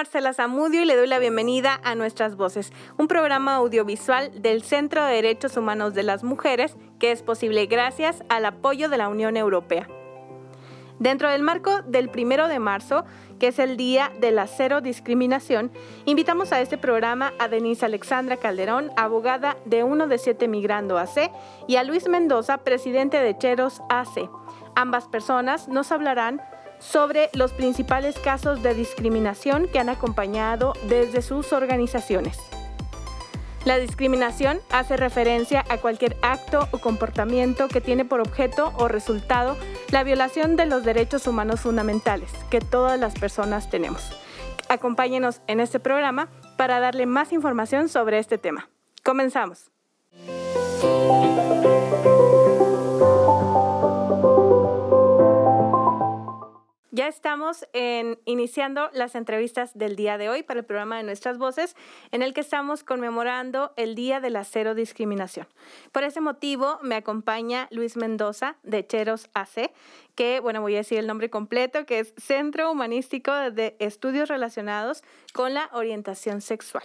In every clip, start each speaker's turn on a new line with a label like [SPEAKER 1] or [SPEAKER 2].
[SPEAKER 1] Marcela Zamudio y le doy la bienvenida a Nuestras Voces, un programa audiovisual del Centro de Derechos Humanos de las Mujeres que es posible gracias al apoyo de la Unión Europea. Dentro del marco del primero de marzo, que es el Día de la Cero Discriminación, invitamos a este programa a Denise Alexandra Calderón, abogada de Uno de Siete Migrando AC, y a Luis Mendoza, presidente de Cheros AC. Ambas personas nos hablarán sobre los principales casos de discriminación que han acompañado desde sus organizaciones. La discriminación hace referencia a cualquier acto o comportamiento que tiene por objeto o resultado la violación de los derechos humanos fundamentales que todas las personas tenemos. Acompáñenos en este programa para darle más información sobre este tema. Comenzamos. Ya estamos en, iniciando las entrevistas del día de hoy para el programa de Nuestras Voces, en el que estamos conmemorando el Día de la Cero Discriminación. Por ese motivo me acompaña Luis Mendoza de Cheros AC, que, bueno, voy a decir el nombre completo, que es Centro Humanístico de Estudios Relacionados con la Orientación Sexual.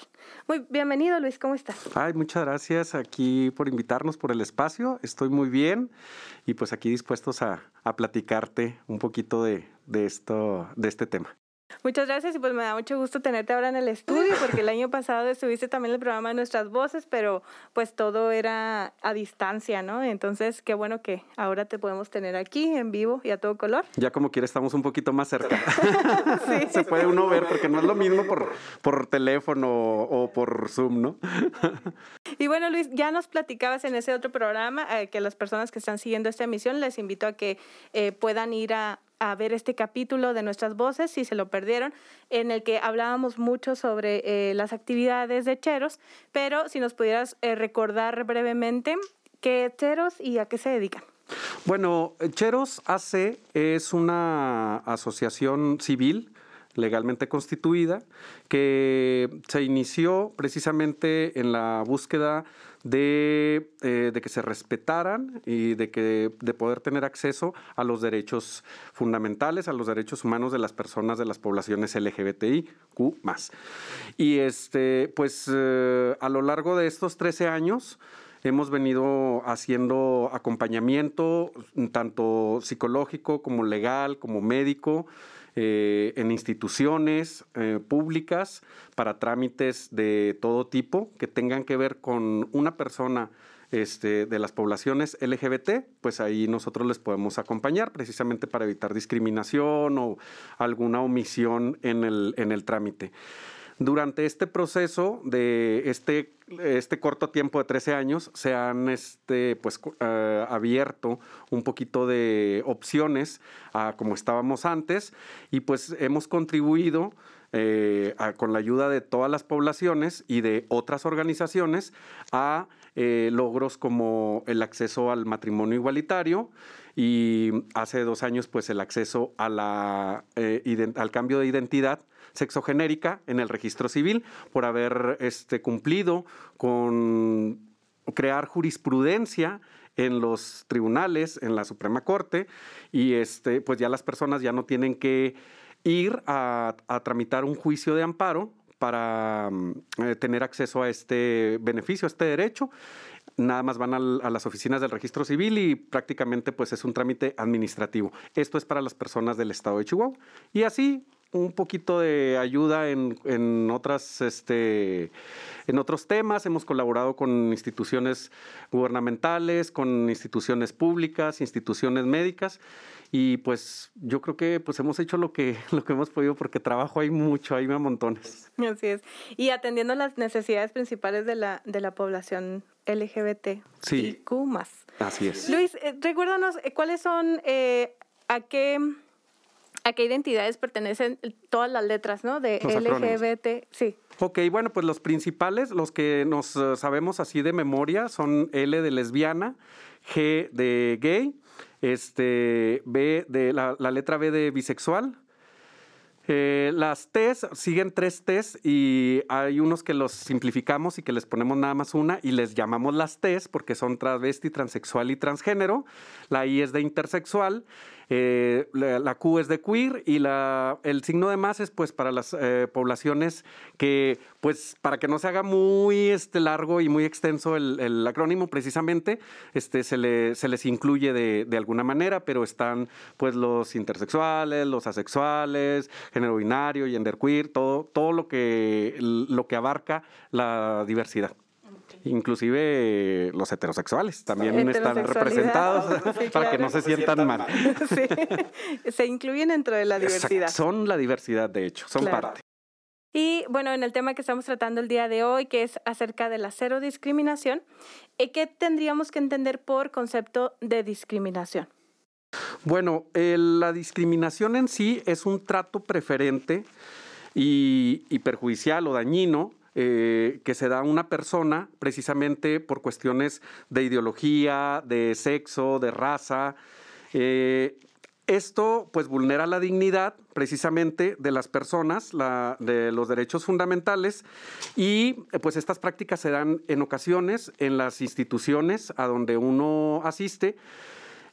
[SPEAKER 1] Muy bienvenido, Luis, ¿cómo estás?
[SPEAKER 2] Ay, muchas gracias aquí por invitarnos por el espacio. Estoy muy bien y pues aquí dispuestos a, a platicarte un poquito de, de, esto, de este tema.
[SPEAKER 1] Muchas gracias y pues me da mucho gusto tenerte ahora en el estudio porque el año pasado estuviste también en el programa de Nuestras Voces, pero pues todo era a distancia, ¿no? Entonces, qué bueno que ahora te podemos tener aquí en vivo y a todo color.
[SPEAKER 2] Ya como quiera estamos un poquito más cerca. sí. Se puede uno ver porque no es lo mismo por, por teléfono o por Zoom, ¿no?
[SPEAKER 1] y bueno, Luis, ya nos platicabas en ese otro programa eh, que las personas que están siguiendo esta emisión les invito a que eh, puedan ir a, a ver este capítulo de nuestras voces, si se lo perdieron, en el que hablábamos mucho sobre eh, las actividades de Cheros, pero si nos pudieras eh, recordar brevemente qué Cheros y a qué se dedican.
[SPEAKER 2] Bueno, Cheros AC es una asociación civil legalmente constituida que se inició precisamente en la búsqueda de, eh, de, que se respetaran y de, que, de poder tener acceso a los derechos fundamentales, a los derechos humanos de las personas de las poblaciones LGBTIQ Y este, pues eh, a lo largo de estos 13 años, hemos venido haciendo acompañamiento tanto psicológico como legal, como médico, eh, en instituciones eh, públicas para trámites de todo tipo que tengan que ver con una persona este, de las poblaciones LGBT, pues ahí nosotros les podemos acompañar precisamente para evitar discriminación o alguna omisión en el, en el trámite. Durante este proceso de este, este corto tiempo de 13 años se han este, pues, eh, abierto un poquito de opciones a como estábamos antes y pues hemos contribuido eh, con la ayuda de todas las poblaciones y de otras organizaciones a eh, logros como el acceso al matrimonio igualitario y hace dos años pues el acceso la, al cambio de identidad sexogenérica en el registro civil por haber este, cumplido con crear jurisprudencia en los tribunales, en la Suprema Corte, y este, pues ya las personas ya no tienen que ir a, tramitar un juicio de amparo para mm, eh, tener acceso a este beneficio, a este derecho. Nada más van a las oficinas del registro civil y prácticamente pues es un trámite administrativo. Esto es para las personas del estado de Chihuahua. Y así un poquito de ayuda en, en, otras, este, en otros temas. Hemos colaborado con instituciones gubernamentales, con instituciones públicas, instituciones médicas. Y pues yo creo que pues hemos hecho lo que, lo que hemos podido porque trabajo hay mucho, hay a montones.
[SPEAKER 1] Así es. Y atendiendo las necesidades principales de la, de la población LGBT
[SPEAKER 2] sí.
[SPEAKER 1] y Q
[SPEAKER 2] Así es.
[SPEAKER 1] Luis, eh, recuérdanos eh, cuáles son, eh, a qué ¿A qué identidades pertenecen todas las letras, ¿no? De LGBT, sí.
[SPEAKER 2] Ok, bueno, pues los principales, los que nos sabemos así de memoria, son L de lesbiana, G de gay, este, B de la, letra B de bisexual. Eh, las T's siguen tres T's y hay unos que los simplificamos y que les ponemos nada más una y les llamamos las T's porque son travesti, transexual y transgénero. La I es de intersexual Eh, la, Q es de queer y la, el signo de más es pues para las eh, poblaciones que, pues para que no se haga muy este, largo y muy extenso el, acrónimo precisamente, este, se, le, se les incluye de, de, alguna manera, pero están pues los intersexuales, los asexuales, género binario, genderqueer, todo, todo lo, que, lo que abarca la diversidad. Inclusive los heterosexuales también están representados para que no se sientan mal.
[SPEAKER 1] Se incluyen dentro de la diversidad.
[SPEAKER 2] Son la diversidad, de hecho, son parte.
[SPEAKER 1] Y bueno, en el tema que estamos tratando el día de hoy, que es acerca de la cero discriminación, eh, ¿qué tendríamos que entender por concepto de discriminación?
[SPEAKER 2] Bueno, la discriminación en sí es un trato preferente y perjudicial o dañino eh, que se da a una persona precisamente por cuestiones de ideología, de sexo, de raza. Eh, esto pues vulnera la dignidad precisamente de las personas, de los derechos fundamentales y pues estas prácticas se dan en ocasiones en las instituciones a donde uno asiste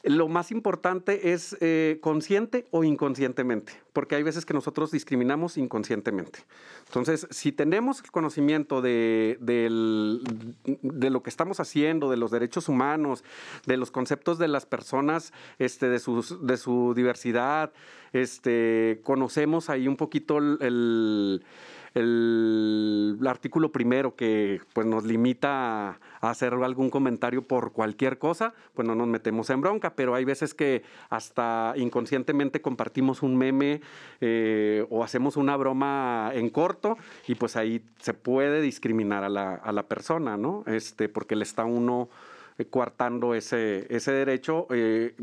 [SPEAKER 2] lo más importante es eh, consciente o inconscientemente, porque hay veces que nosotros discriminamos inconscientemente. Entonces, si tenemos el conocimiento de, de lo que estamos haciendo, de los derechos humanos, de los conceptos de las personas, este, de, de su diversidad, este, conocemos ahí un poquito el, artículo primero que pues, nos limita a, hacer algún comentario por cualquier cosa, pues no nos metemos en bronca, pero hay veces que hasta inconscientemente compartimos un meme eh, o hacemos una broma en corto y pues ahí se puede discriminar a la, a la persona, ¿no? Este, porque le está uno coartando ese, ese derecho eh,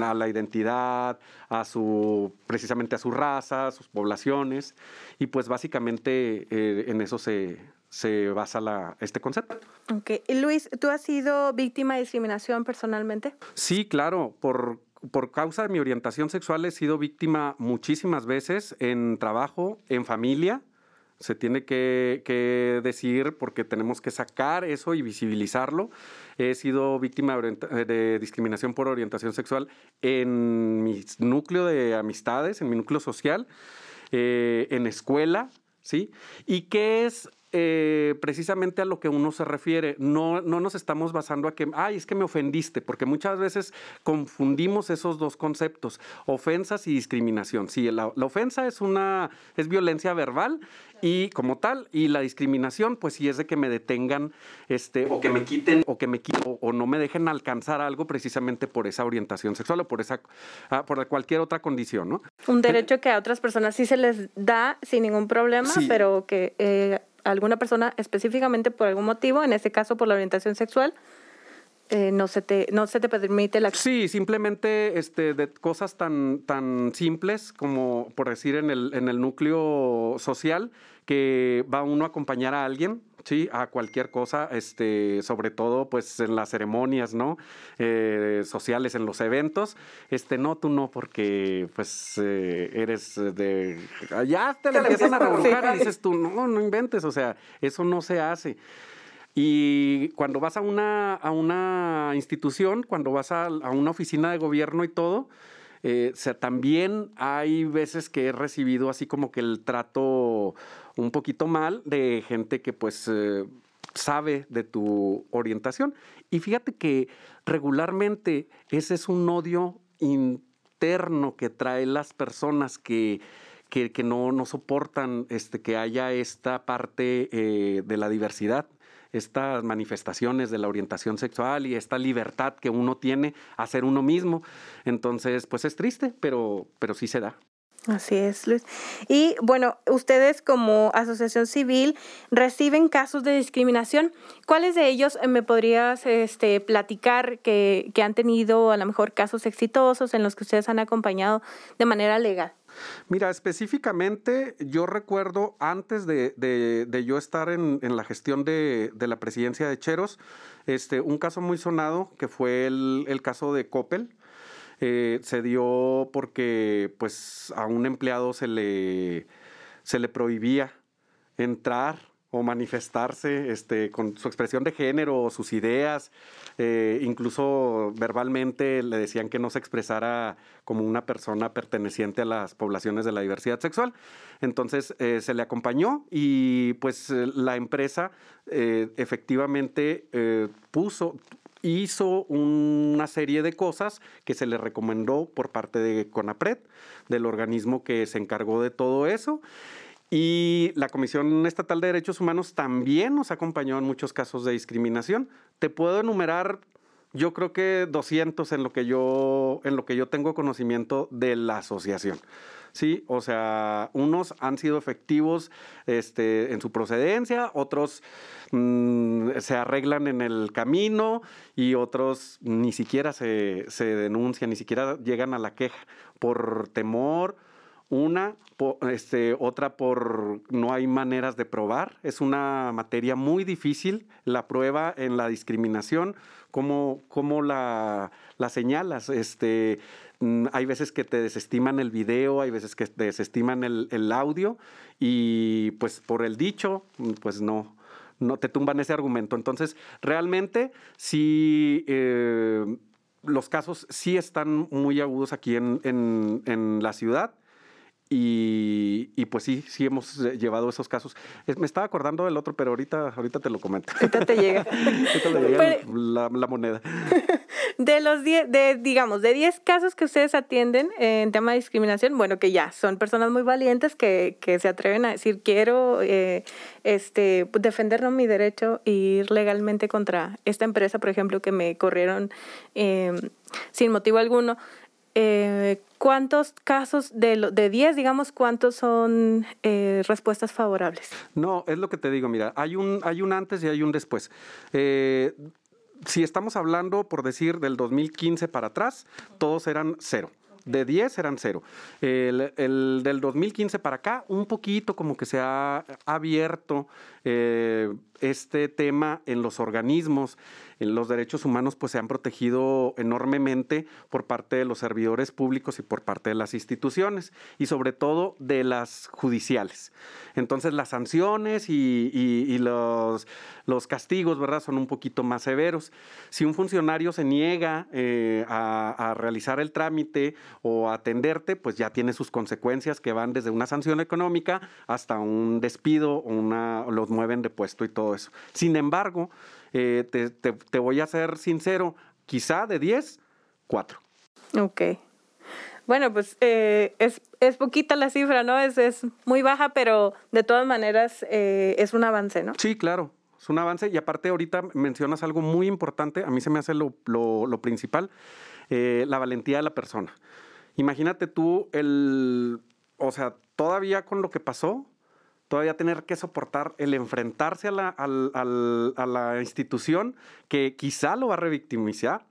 [SPEAKER 2] a la identidad, a su, precisamente a su raza, a sus poblaciones, y pues básicamente eh, en eso se, se basa la, este concepto.
[SPEAKER 1] Ok. Luis, ¿tú has sido víctima de discriminación personalmente?
[SPEAKER 2] Sí, claro, por, por causa de mi orientación sexual he sido víctima muchísimas veces en trabajo, en familia, se tiene que, decir porque tenemos que sacar eso y visibilizarlo. He sido víctima de, discriminación por orientación sexual en mi núcleo de amistades, en mi núcleo social, eh, en escuela, ¿sí? ¿Y qué es eh, precisamente a lo que uno se refiere. No, no nos estamos basando a que, ay, es que me ofendiste, porque muchas veces confundimos esos dos conceptos, ofensas y discriminación. Sí, la, ofensa es una, es violencia verbal y como tal, y la discriminación, pues sí es de que me detengan, este, o que me quiten, o que me quiten, o, no me dejen alcanzar algo precisamente por esa orientación sexual o por esa, ah, por cualquier otra condición, ¿no?
[SPEAKER 1] Un derecho que a otras personas sí se les da sin ningún problema, pero que eh, alguna persona específicamente por algún motivo, en este caso por la orientación sexual, eh, no, se te, no se te permite la...
[SPEAKER 2] Sí, simplemente este, de cosas tan, tan simples como, por decir, en el, en el núcleo social, que va uno a acompañar a alguien, sí, a cualquier cosa, este, sobre todo pues en las ceremonias, ¿no? Eh, sociales, en los eventos, este, no, tú no, porque pues eh, eres de, ya te la empiezan a revolucionar y dices tú, no, no inventes, o sea, eso no se hace. Y cuando vas a una, a una institución, cuando vas a, una oficina de gobierno y todo, eh, o sea, también hay veces que he recibido así como que el trato un poquito mal de gente que pues eh, sabe de tu orientación. Y fíjate que regularmente ese es un odio interno que traen las personas que, que, no, no, soportan este, que haya esta parte eh, de la diversidad estas manifestaciones de la orientación sexual y esta libertad que uno tiene a ser uno mismo. Entonces, pues es triste, pero, pero sí se da.
[SPEAKER 1] Así es, Luis. Y bueno, ustedes como asociación civil reciben casos de discriminación. ¿Cuáles de ellos me podrías este, platicar que, que han tenido a lo mejor casos exitosos en los que ustedes han acompañado de manera legal?
[SPEAKER 2] Mira, específicamente yo recuerdo antes de, yo estar en, la gestión de, la presidencia de Cheros, este, un caso muy sonado que fue el, caso de Coppel. Eh, se dio porque pues a un empleado se le, se le prohibía entrar o manifestarse este, con su expresión de género sus ideas. Eh, incluso verbalmente le decían que no se expresara como una persona perteneciente a las poblaciones de la diversidad sexual. Entonces eh, se le acompañó y pues la empresa efectivamente puso, hizo una serie de cosas que se le recomendó por parte de CONAPRED, del organismo que se encargó de todo eso. Y la Comisión Estatal de Derechos Humanos también nos acompañó en muchos casos de discriminación. Te puedo enumerar, yo creo que 200 en lo que yo, en lo que yo tengo conocimiento de la asociación. Sí, o sea, unos han sido efectivos este, en su procedencia, otros mm, se arreglan en el camino y otros ni siquiera se, se denuncian, ni siquiera llegan a la queja por temor una, este, otra por no hay maneras de probar. Es una materia muy difícil. La prueba en la discriminación, ¿cómo, cómo la, la, señalas? Este, mm, hay veces que te desestiman el video, hay veces que te desestiman el, el audio y pues por el dicho, pues no, no te tumban ese argumento. Entonces, realmente sí... Eh, los casos sí están muy agudos aquí en, en, en la ciudad y, pues sí, sí hemos eh, llevado esos casos. me estaba acordando del otro, pero ahorita, ahorita te lo comento.
[SPEAKER 1] Ahorita te llega.
[SPEAKER 2] la, moneda.
[SPEAKER 1] De los 10, de, digamos, de 10 casos que ustedes atienden en tema de discriminación, bueno, que ya son personas muy valientes que, que se atreven a decir, quiero eh, este, defender mi derecho e ir legalmente contra esta empresa, por ejemplo, que me corrieron eh, sin motivo alguno. Eh, ¿cuántos casos de, de 10, digamos, cuántos son eh, respuestas favorables?
[SPEAKER 2] No, es lo que te digo, mira, hay un, hay un antes y hay un después. Eh, si estamos hablando, por decir, del 2015 para atrás, todos eran cero. De 10 eran cero. El, el, del 2015 para acá, un poquito como que se ha abierto este tema en los organismos los derechos humanos pues se han protegido enormemente por parte de los servidores públicos y por parte de las instituciones y sobre todo de las judiciales. Entonces las sanciones y, los, los, castigos, ¿verdad? Son un poquito más severos. Si un funcionario se niega eh, a, realizar el trámite o a atenderte, pues ya tiene sus consecuencias que van desde una sanción económica hasta un despido o una, los mueven de puesto y todo eso. Sin embargo, eh, te, voy a ser sincero, quizá de 10, 4.
[SPEAKER 1] Ok. Bueno, pues eh, es, es, poquita la cifra, ¿no? Es, es muy baja, pero de todas maneras eh, es un avance, ¿no?
[SPEAKER 2] Sí, claro, es un avance. Y aparte ahorita mencionas algo muy importante, a mí se me hace lo, lo, lo principal, la valentía de la persona. Imagínate tú el, o sea, todavía con lo que pasó, todavía tener que soportar el enfrentarse a la, a la institución que quizá lo va a revictimizar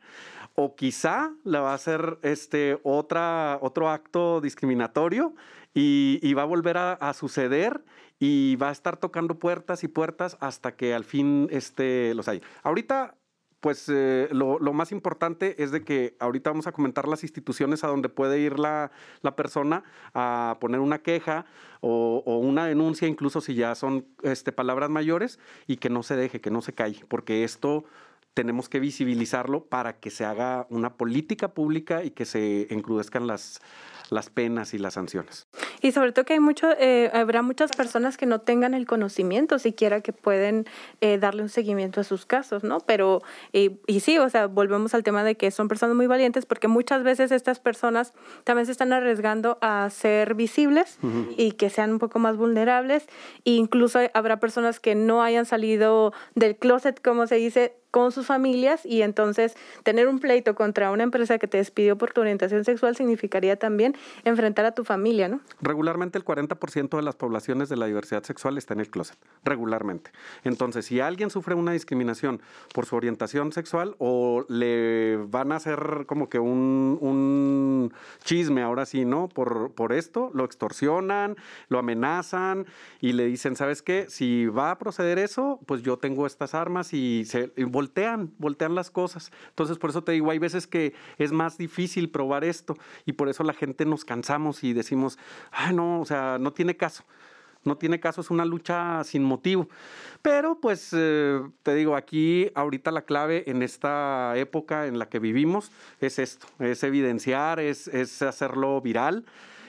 [SPEAKER 2] o quizá le va a hacer este otra, otro acto discriminatorio y, va a volver a, suceder y va a estar tocando puertas y puertas hasta que al fin este, los hay. Ahorita pues eh, lo, más importante es de que ahorita vamos a comentar las instituciones a donde puede ir la, persona a poner una queja o, una denuncia, incluso si ya son este, palabras mayores, y que no se deje, que no se calle, porque esto tenemos que visibilizarlo para que se haga una política pública y que se encrudezcan las, las penas y las sanciones.
[SPEAKER 1] Y sobre todo que hay mucho, eh, habrá muchas personas que no tengan el conocimiento siquiera que pueden eh, darle un seguimiento a sus casos, ¿no? Pero, y, y sí, o sea, volvemos al tema de que son personas muy valientes porque muchas veces estas personas también se están arriesgando a ser visibles y que sean un poco más vulnerables. E incluso habrá personas que no hayan salido del closet, como se dice, con sus familias y entonces tener un pleito contra una empresa que te despidió por tu orientación sexual significaría también enfrentar a tu familia, ¿no?
[SPEAKER 2] Regularmente el 40% de las poblaciones de la diversidad sexual está en el closet, regularmente. Entonces, si alguien sufre una discriminación por su orientación sexual o le van a hacer como que un, un chisme ahora sí, ¿no? Por, por esto, lo extorsionan, lo amenazan y le dicen, ¿sabes qué? Si va a proceder eso, pues yo tengo estas armas y se voltean, voltean las cosas. Entonces, por eso te digo, hay veces que es más difícil probar esto y por eso la gente nos cansamos y decimos, ay, no, o sea, no tiene caso. no tiene caso, es una lucha sin motivo. Pero pues eh, te digo, aquí ahorita la clave en esta época en la que vivimos es esto, es evidenciar, es, es hacerlo viral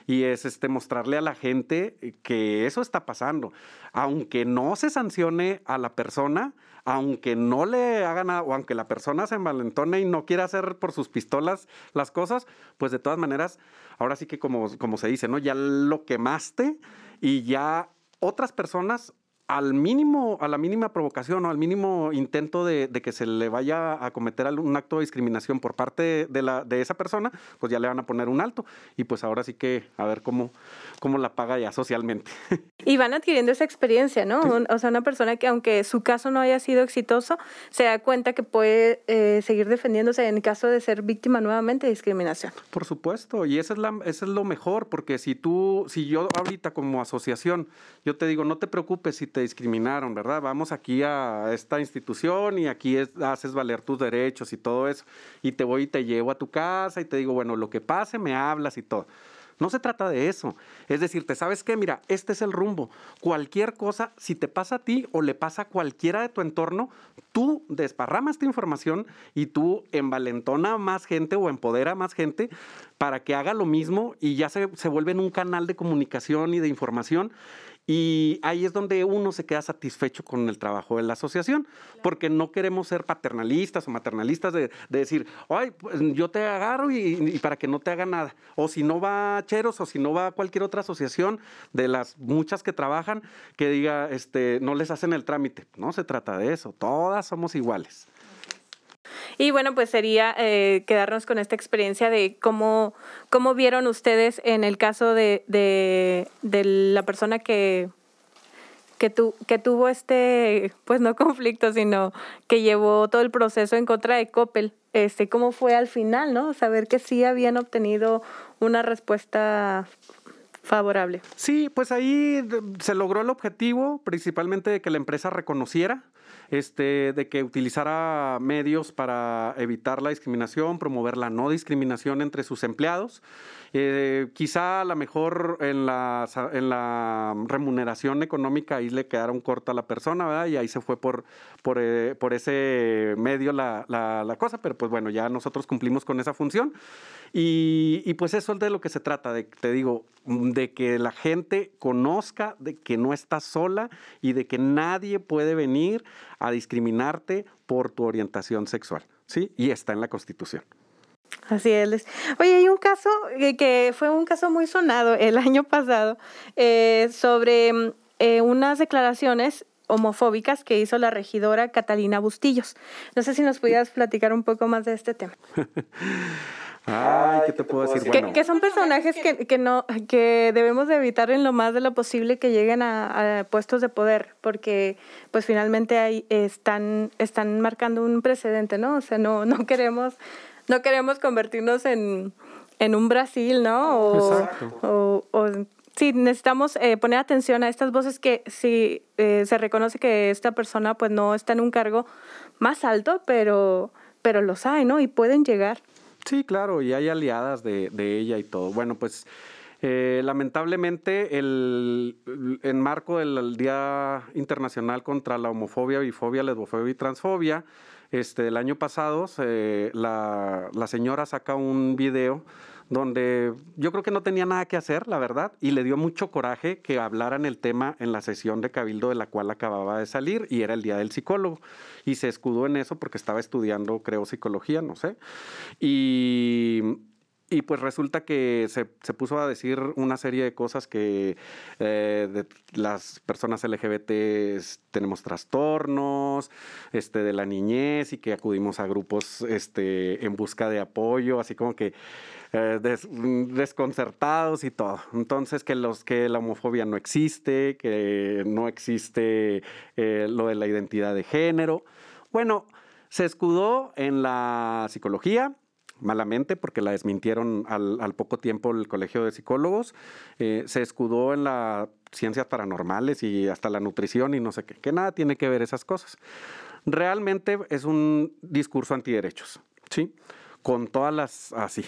[SPEAKER 2] y es este mostrarle a la gente que eso está pasando. Aunque no se sancione a la persona, aunque no le haga nada, o aunque la persona se envalentone y no quiera hacer por sus pistolas las cosas, pues de todas maneras, ahora sí que como, como se dice, ¿no? Ya lo quemaste y ya otras personas al mínimo, a la mínima provocación o al mínimo intento de, que se le vaya a cometer un acto de discriminación por parte de, la, de esa persona, pues ya le van a poner un alto. Y pues ahora sí que a ver cómo, cómo la paga ya socialmente.
[SPEAKER 1] Y van adquiriendo esa experiencia, ¿no? O sea, una persona que aunque su caso no haya sido exitoso, se da cuenta que puede eh, seguir defendiéndose en caso de ser víctima nuevamente de discriminación.
[SPEAKER 2] Por supuesto, y eso es, la, es lo mejor, porque si tú, si yo ahorita como asociación, yo te digo, no te preocupes si te discriminaron, ¿verdad? Vamos aquí a esta institución y aquí haces valer tus derechos y todo eso. Y te voy y te llevo a tu casa y te digo, bueno, lo que pase, me hablas y todo. No se trata de eso. Es decir, ¿te sabes qué? Mira, este es el rumbo. Cualquier cosa, si te pasa a ti o le pasa a cualquiera de tu entorno, tú desparramas esta información y tú envalentona a más gente o empodera a más gente para que haga lo mismo y ya se, se vuelve en un canal de comunicación y de información y ahí es donde uno se queda satisfecho con el trabajo de la asociación, porque no queremos ser paternalistas o maternalistas de, decir, ay, pues yo te agarro y, para que no te haga nada. O si no va a Cheros o si no va a cualquier otra asociación de las muchas que trabajan, que diga, este, no les hacen el trámite. No se trata de eso, todas somos iguales.
[SPEAKER 1] Y bueno, pues sería eh, quedarnos con esta experiencia de cómo, cómo vieron ustedes en el caso de, de, la persona que, que, tu, que tuvo este, pues no conflicto, sino que llevó todo el proceso en contra de Coppel. Este, cómo fue al final, ¿no? Saber que sí habían obtenido una respuesta favorable.
[SPEAKER 2] Sí, pues ahí se logró el objetivo, principalmente de que la empresa reconociera este, de que utilizara medios para evitar la discriminación, promover la no discriminación entre sus empleados. Eh, quizá a lo mejor en la, en la remuneración económica ahí le quedaron corta a la persona, ¿verdad? Y ahí se fue por, eh, ese medio la, cosa, pero pues bueno, ya nosotros cumplimos con esa función. Y, pues eso es de lo que se trata, de, te digo, de que la gente conozca de que no está sola y de que nadie puede venir a discriminarte por tu orientación sexual, ¿sí? Y está en la Constitución.
[SPEAKER 1] Así es. Oye, hay un caso que fue un caso muy sonado el año pasado eh, sobre eh, unas declaraciones homofóbicas que hizo la regidora Catalina Bustillos. No sé si nos pudieras platicar un poco más de este tema.
[SPEAKER 2] Ay, ¿qué te puedo decir?
[SPEAKER 1] Bueno. Que, son personajes que, que, no, que debemos de evitar en lo más de lo posible que lleguen a, puestos de poder, porque pues finalmente ahí están, están marcando un precedente, ¿no? O sea, no, no queremos no queremos convertirnos en, un Brasil, ¿no? O, O, sí, necesitamos eh, poner atención a estas voces que si eh, se reconoce que esta persona pues no está en un cargo más alto, pero, pero los hay, ¿no? Y pueden llegar.
[SPEAKER 2] Sí, claro, y hay aliadas de, ella y todo. Bueno, pues eh, lamentablemente el, en marco del Día Internacional contra la Homofobia, Bifobia, Lesbofobia y Transfobia, este, el año pasado la, la señora saca un video donde yo creo que no tenía nada que hacer, la verdad, y le dio mucho coraje que hablaran el tema en la sesión de cabildo de la cual acababa de salir y era el día del psicólogo. Y se escudó en eso porque estaba estudiando, creo, psicología, no sé. Y y pues resulta que se, puso a decir una serie de cosas que eh, las personas LGBT tenemos trastornos este, de la niñez y que acudimos a grupos este, en busca de apoyo, así como que eh, desconcertados y todo. Entonces que, los, que la homofobia no existe, que no existe eh, lo de la identidad de género. Bueno, se escudó en la psicología, malamente porque la desmintieron al, poco tiempo el Colegio de Psicólogos, eh, se escudó en las ciencias paranormales y hasta la nutrición y no sé qué, que nada tiene que ver esas cosas. Realmente es un discurso antiderechos, ¿sí? Con todas las así.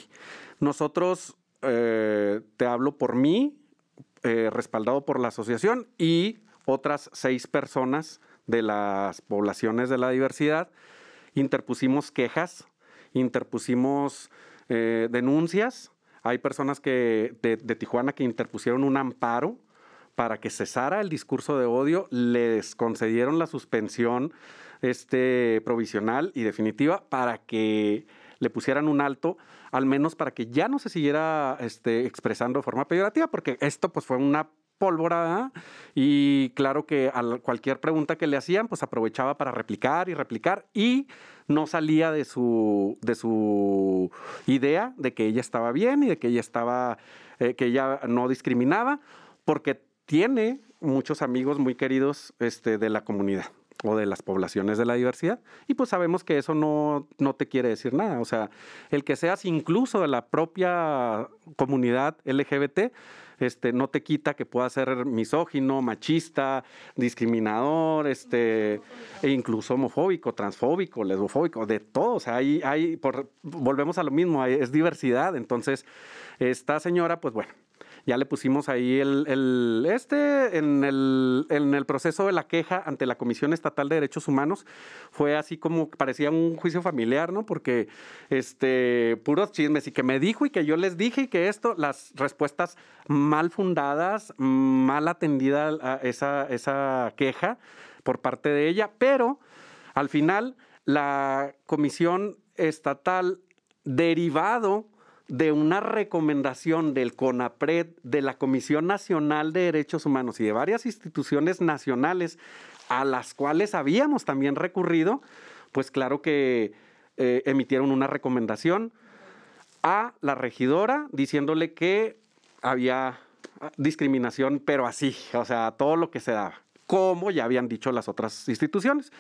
[SPEAKER 2] Nosotros, eh, te hablo por mí, eh, respaldado por la asociación y otras seis personas de las poblaciones de la diversidad. Interpusimos quejas, interpusimos eh, denuncias. Hay personas que, de, Tijuana que interpusieron un amparo para que cesara el discurso de odio, les concedieron la suspensión este, provisional y definitiva para que le pusieran un alto, al menos para que ya no se siguiera este, expresando de forma peyorativa, porque esto pues fue una pólvora y claro que a cualquier pregunta que le hacían pues aprovechaba para replicar y replicar y no salía de su, de su idea de que ella estaba bien y de que ella estaba, eh, que ella no discriminaba, porque tiene muchos amigos muy queridos este, de la comunidad o de las poblaciones de la diversidad. Y pues sabemos que eso no, no te quiere decir nada. O sea, el que seas incluso de la propia comunidad LGBT, este, no te quita que pueda ser misógino, machista, discriminador, este, e incluso homofóbico, transfóbico, lesbofóbico, de todo. O sea, hay, hay por, volvemos a lo mismo, es diversidad. Entonces, esta señora, pues bueno, ya le pusimos ahí el, este en el, en el proceso de la queja ante la Comisión Estatal de Derechos Humanos. Fue así como parecía un juicio familiar, ¿no? Porque este, puros chismes y que me dijo y que yo les dije y que esto, las respuestas mal fundadas, mal atendida a esa, esa queja por parte de ella, pero al final la Comisión Estatal derivado de una recomendación del CONAPRED, de la Comisión Nacional de Derechos Humanos y de varias instituciones nacionales a las cuales habíamos también recurrido, pues claro que eh, emitieron una recomendación a la regidora diciéndole que había discriminación, pero así, o sea, todo lo que se daba, como ya habían dicho las otras instituciones.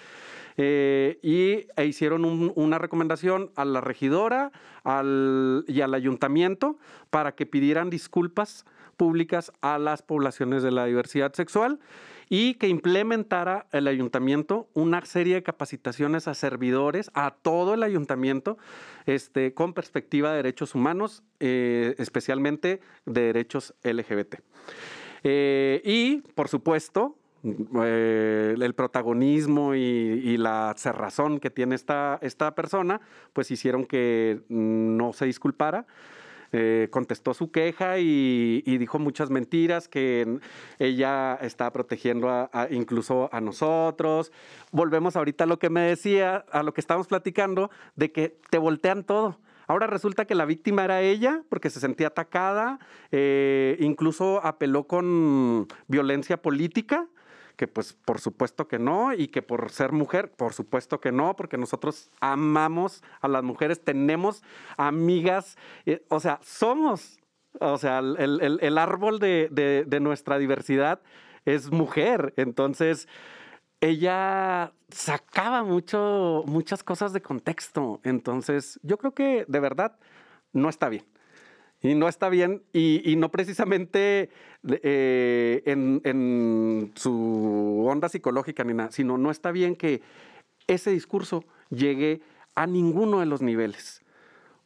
[SPEAKER 2] Eh, y e hicieron una recomendación a la regidora y al ayuntamiento para que pidieran disculpas públicas a las poblaciones de la diversidad sexual y que implementara el ayuntamiento una serie de capacitaciones a servidores, a todo el ayuntamiento, este, con perspectiva de derechos humanos, eh, especialmente de derechos LGBT. Eh, y, por supuesto, eh, el protagonismo y, la cerrazón que tiene esta, esta persona, pues hicieron que no se disculpara. Eh, contestó su queja y, dijo muchas mentiras, que ella está protegiendo incluso a nosotros. Volvemos ahorita a lo que me decía, a lo que estábamos platicando, de que te voltean todo. Ahora resulta que la víctima era ella porque se sentía atacada, eh, incluso apeló con violencia política que pues por supuesto que no, y que por ser mujer, por supuesto que no, porque nosotros amamos a las mujeres, tenemos amigas, eh, o sea, somos, o sea, el, árbol de, nuestra diversidad es mujer, entonces ella sacaba mucho, muchas cosas de contexto, entonces yo creo que de verdad no está bien. Y no está bien, y, no precisamente eh, en, su onda psicológica ni nada, sino no está bien que ese discurso llegue a ninguno de los niveles.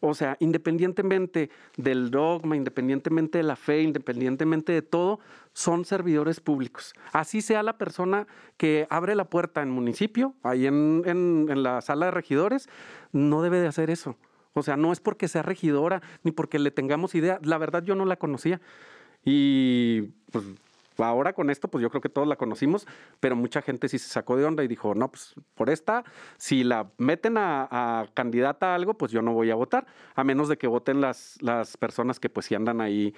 [SPEAKER 2] O sea, independientemente del dogma, independientemente de la fe, independientemente de todo, son servidores públicos. Así sea la persona que abre la puerta en municipio, ahí en, en la sala de regidores, no debe de hacer eso. O sea, no es porque sea regidora ni porque le tengamos idea. La verdad yo no la conocía. Y pues ahora con esto, pues yo creo que todos la conocimos, pero mucha gente sí se sacó de onda y dijo, no, pues por esta, si la meten a, candidata a algo, pues yo no voy a votar, a menos de que voten las, las personas que pues sí andan ahí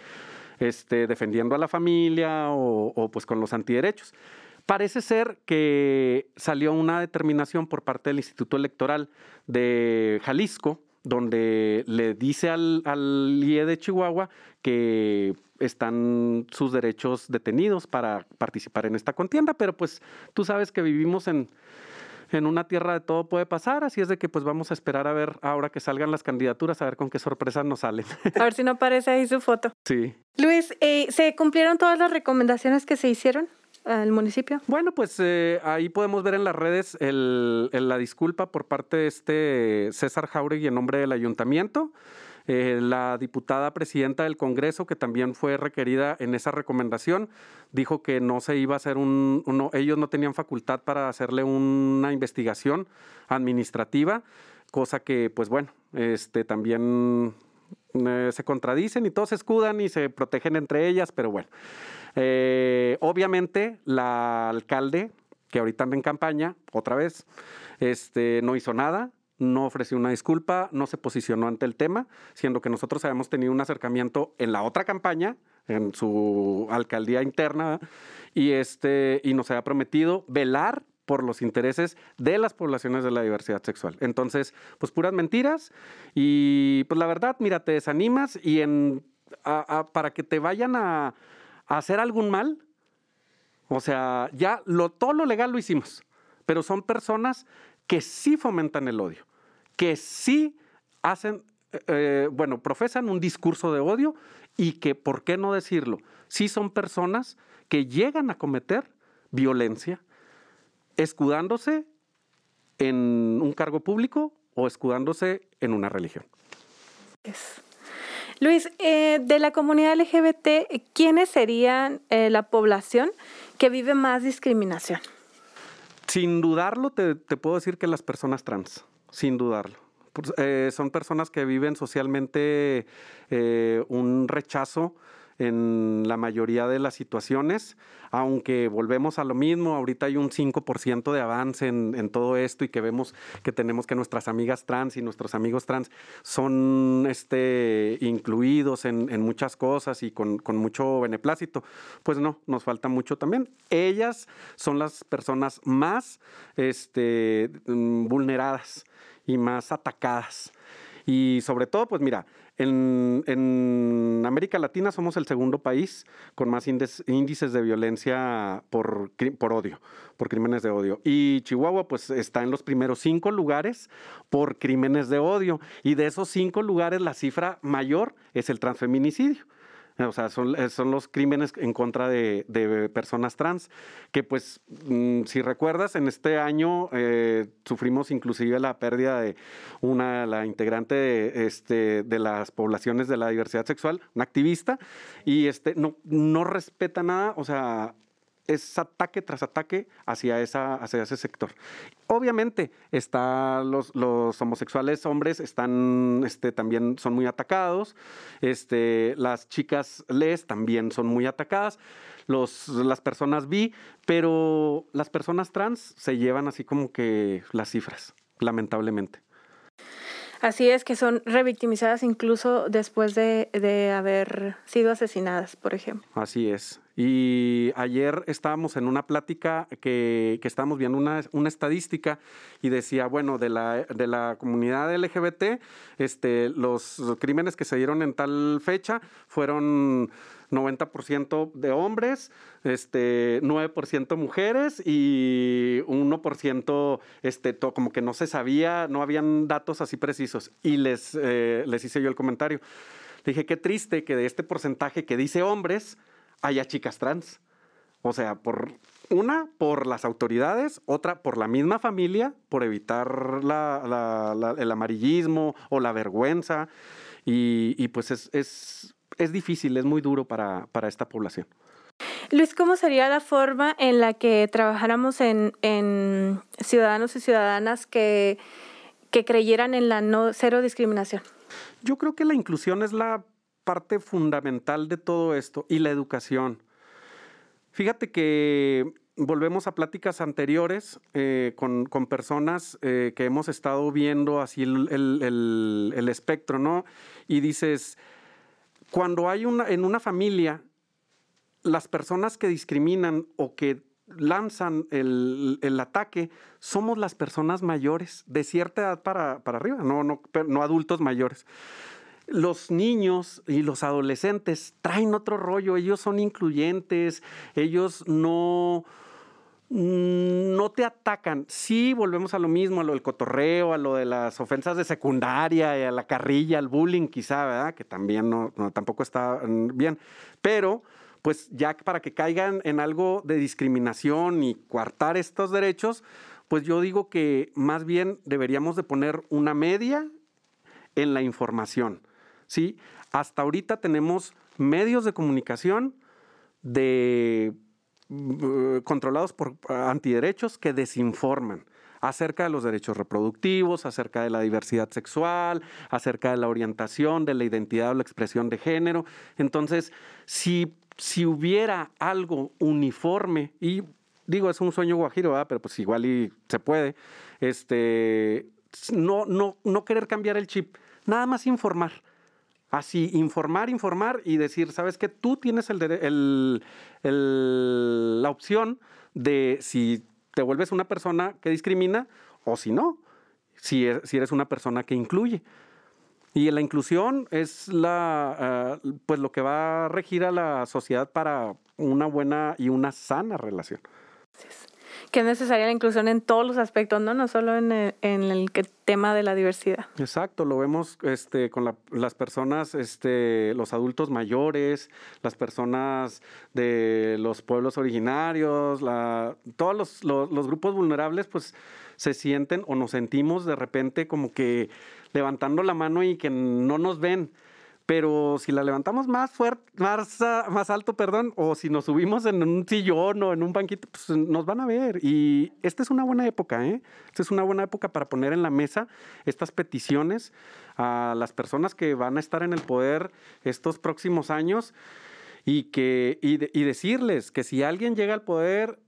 [SPEAKER 2] este, defendiendo a la familia o, o pues con los antiderechos. Parece ser que salió una determinación por parte del Instituto Electoral de Jalisco, donde le dice al, al IE de Chihuahua que están sus derechos detenidos para participar en esta contienda, pero pues tú sabes que vivimos en, en una tierra de todo puede pasar, así es de que pues vamos a esperar a ver ahora que salgan las candidaturas, a ver con qué sorpresas nos salen.
[SPEAKER 1] A ver si no aparece ahí su foto.
[SPEAKER 2] Sí.
[SPEAKER 1] Luis, eh, ¿se cumplieron todas las recomendaciones que se hicieron? Al municipio?
[SPEAKER 2] Bueno, pues eh, ahí podemos ver en las redes el, la disculpa por parte de este César Jauregui en nombre del ayuntamiento. Eh, la diputada presidenta del Congreso, que también fue requerida en esa recomendación, dijo que no se iba a hacer un, ellos no tenían facultad para hacerle una investigación administrativa, cosa que, pues bueno, este también eh, se contradicen y todos se escudan y se protegen entre ellas, pero bueno. Eh, obviamente, la alcalde, que ahorita anda en campaña, otra vez, este, no hizo nada, no ofreció una disculpa, no se posicionó ante el tema, siendo que nosotros habíamos tenido un acercamiento en la otra campaña, en su alcaldía interna, y, este, y nos había prometido velar por los intereses de las poblaciones de la diversidad sexual. Entonces, pues puras mentiras y pues la verdad, mira, te desanimas y en, para que te vayan a, hacer algún mal, o sea, ya lo, todo lo legal lo hicimos, pero son personas que sí fomentan el odio, que sí hacen, eh, eh, bueno, profesan un discurso de odio y que, ¿por qué no decirlo? Sí son personas que llegan a cometer violencia, escudándose en un cargo público o escudándose en una religión.
[SPEAKER 1] Luis, eh, de la comunidad LGBT, ¿quiénes serían eh, la población que vive más discriminación?
[SPEAKER 2] Sin dudarlo, te, puedo decir que las personas trans, sin dudarlo. Eh, son personas que viven socialmente un rechazo en la mayoría de las situaciones, aunque volvemos a lo mismo, ahorita hay un 5% de avance en, todo esto y que vemos que tenemos que nuestras amigas trans y nuestros amigos trans son este, incluidos en, muchas cosas y con, mucho beneplácito. Pues no, nos falta mucho también. Ellas son las personas más este, mm, vulneradas y más atacadas. Y sobre todo, pues mira, en, América Latina somos el segundo país con más índices de violencia por, por odio, por crímenes de odio. Y Chihuahua pues está en los primeros cinco lugares por crímenes de odio. Y de esos cinco lugares la cifra mayor es el transfeminicidio. O sea, son, eh, son los crímenes en contra de, personas trans, que pues, mm, si recuerdas, en este año eh, sufrimos inclusive la pérdida de una, la integrante de, este, de las poblaciones de la diversidad sexual, una activista, y este, no, no respeta nada, o sea, es ataque tras ataque hacia, esa, hacia ese sector. Obviamente, está los, los homosexuales hombres están, este, también son muy atacados, este, las chicas les también son muy atacadas, los, las personas bi, pero las personas trans se llevan así como que las cifras, lamentablemente.
[SPEAKER 1] Así es, que son revictimizadas incluso después de, de haber sido asesinadas, por ejemplo.
[SPEAKER 2] Así es. Y ayer estábamos en una plática que, que estábamos viendo una, una, estadística y decía, bueno, de la, de la comunidad LGBT, este, los crímenes que se dieron en tal fecha fueron 90% de hombres, este, 9% mujeres y 1% este, como que no se sabía, no habían datos así precisos. Y les, eh, les hice yo el comentario. Dije, qué triste que de este porcentaje que dice hombres, haya chicas trans. O sea, por una, por las autoridades, otra, por la misma familia, por evitar el amarillismo o la vergüenza. Y, pues es, es, es, difícil, es muy duro para, para, esta población.
[SPEAKER 1] Luis, ¿cómo sería la forma en la que trabajáramos en, en ciudadanos y ciudadanas que, que creyeran en la no cero discriminación?
[SPEAKER 2] Yo creo que la inclusión es la parte fundamental de todo esto y la educación. Fíjate que volvemos a pláticas anteriores eh, con, personas eh, que hemos estado viendo así el, espectro, ¿no? Y dices, cuando hay una, en una familia, las personas que discriminan o que lanzan el, ataque somos las personas mayores, de cierta edad para, para arriba, no, no, no adultos mayores los niños y los adolescentes traen otro rollo, ellos son incluyentes, ellos no, mm, no te atacan. Sí, volvemos a lo mismo, a lo del cotorreo, a lo de las ofensas de secundaria, a la carrilla, al bullying quizá, ¿verdad? Que también no, tampoco está mm, bien. Pero, pues ya para que caigan en algo de discriminación y coartar estos derechos, pues yo digo que más bien deberíamos de poner una media en la información ¿sí? Hasta ahorita tenemos medios de comunicación mm, controlados por antiderechos que desinforman acerca de los derechos reproductivos, acerca de la diversidad sexual, acerca de la orientación, de la identidad o la expresión de género. Entonces, si, si hubiera algo uniforme, y digo, es un sueño guajiro, ¿verdad? pero pues igual y se puede, este, no, no, no querer cambiar el chip, nada más informar. Así, informar, informar y decir, sabes que tú tienes el, la opción de si te vuelves una persona que discrimina o si no, si, si eres una persona que incluye. Y la inclusión es la, uh, pues lo que va a regir a la sociedad para una buena y una sana relación.
[SPEAKER 1] Que es necesaria la inclusión en todos los aspectos, ¿no? No solo en el, en el tema de la diversidad.
[SPEAKER 2] Exacto, lo vemos este, con la, las personas, este, los adultos mayores, las personas de los pueblos originarios, la, todos los, los, los grupos vulnerables, pues se sienten o nos sentimos de repente como que levantando la mano y que no nos ven pero si la levantamos más fuerte, más, más alto, perdón, o si nos subimos en un sillón o en un banquito, pues nos van a ver. Y esta es una buena época, ¿eh? Esta es una buena época para poner en la mesa estas peticiones a las personas que van a estar en el poder estos próximos años y, que, y decirles que si alguien llega al poder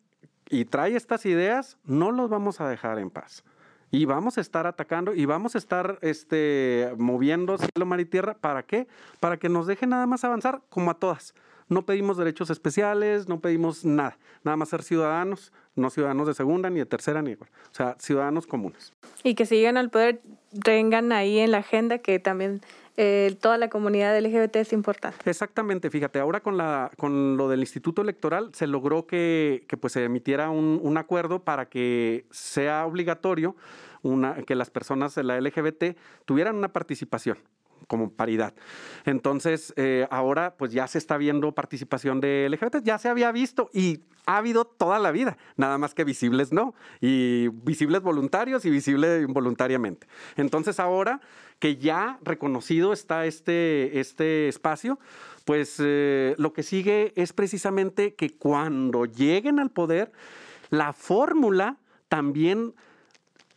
[SPEAKER 2] y trae estas ideas, no los vamos a dejar en paz y vamos a estar atacando y vamos a estar este, moviendo cielo, mar y tierra. ¿Para qué? Para que nos deje nada más avanzar como a todas. No pedimos derechos especiales, no pedimos nada. Nada más ser ciudadanos, no ciudadanos de segunda, ni de tercera, ni igual. O sea, ciudadanos comunes.
[SPEAKER 1] Y que si llegan al poder, tengan ahí en la agenda que también eh, toda la comunidad LGBT es importante.
[SPEAKER 2] Exactamente, fíjate, ahora con, la, con lo del Instituto Electoral se logró que, que pues, se emitiera un, un acuerdo para que sea obligatorio una, que las personas de la LGBT tuvieran una participación como paridad. Entonces, eh, ahora pues ya se está viendo participación de LGBT, ya se había visto y ha habido toda la vida, nada más que visibles no, y visibles voluntarios y visibles involuntariamente. Entonces, ahora que ya reconocido está este, este espacio, pues eh, lo que sigue es precisamente que cuando lleguen al poder, la fórmula también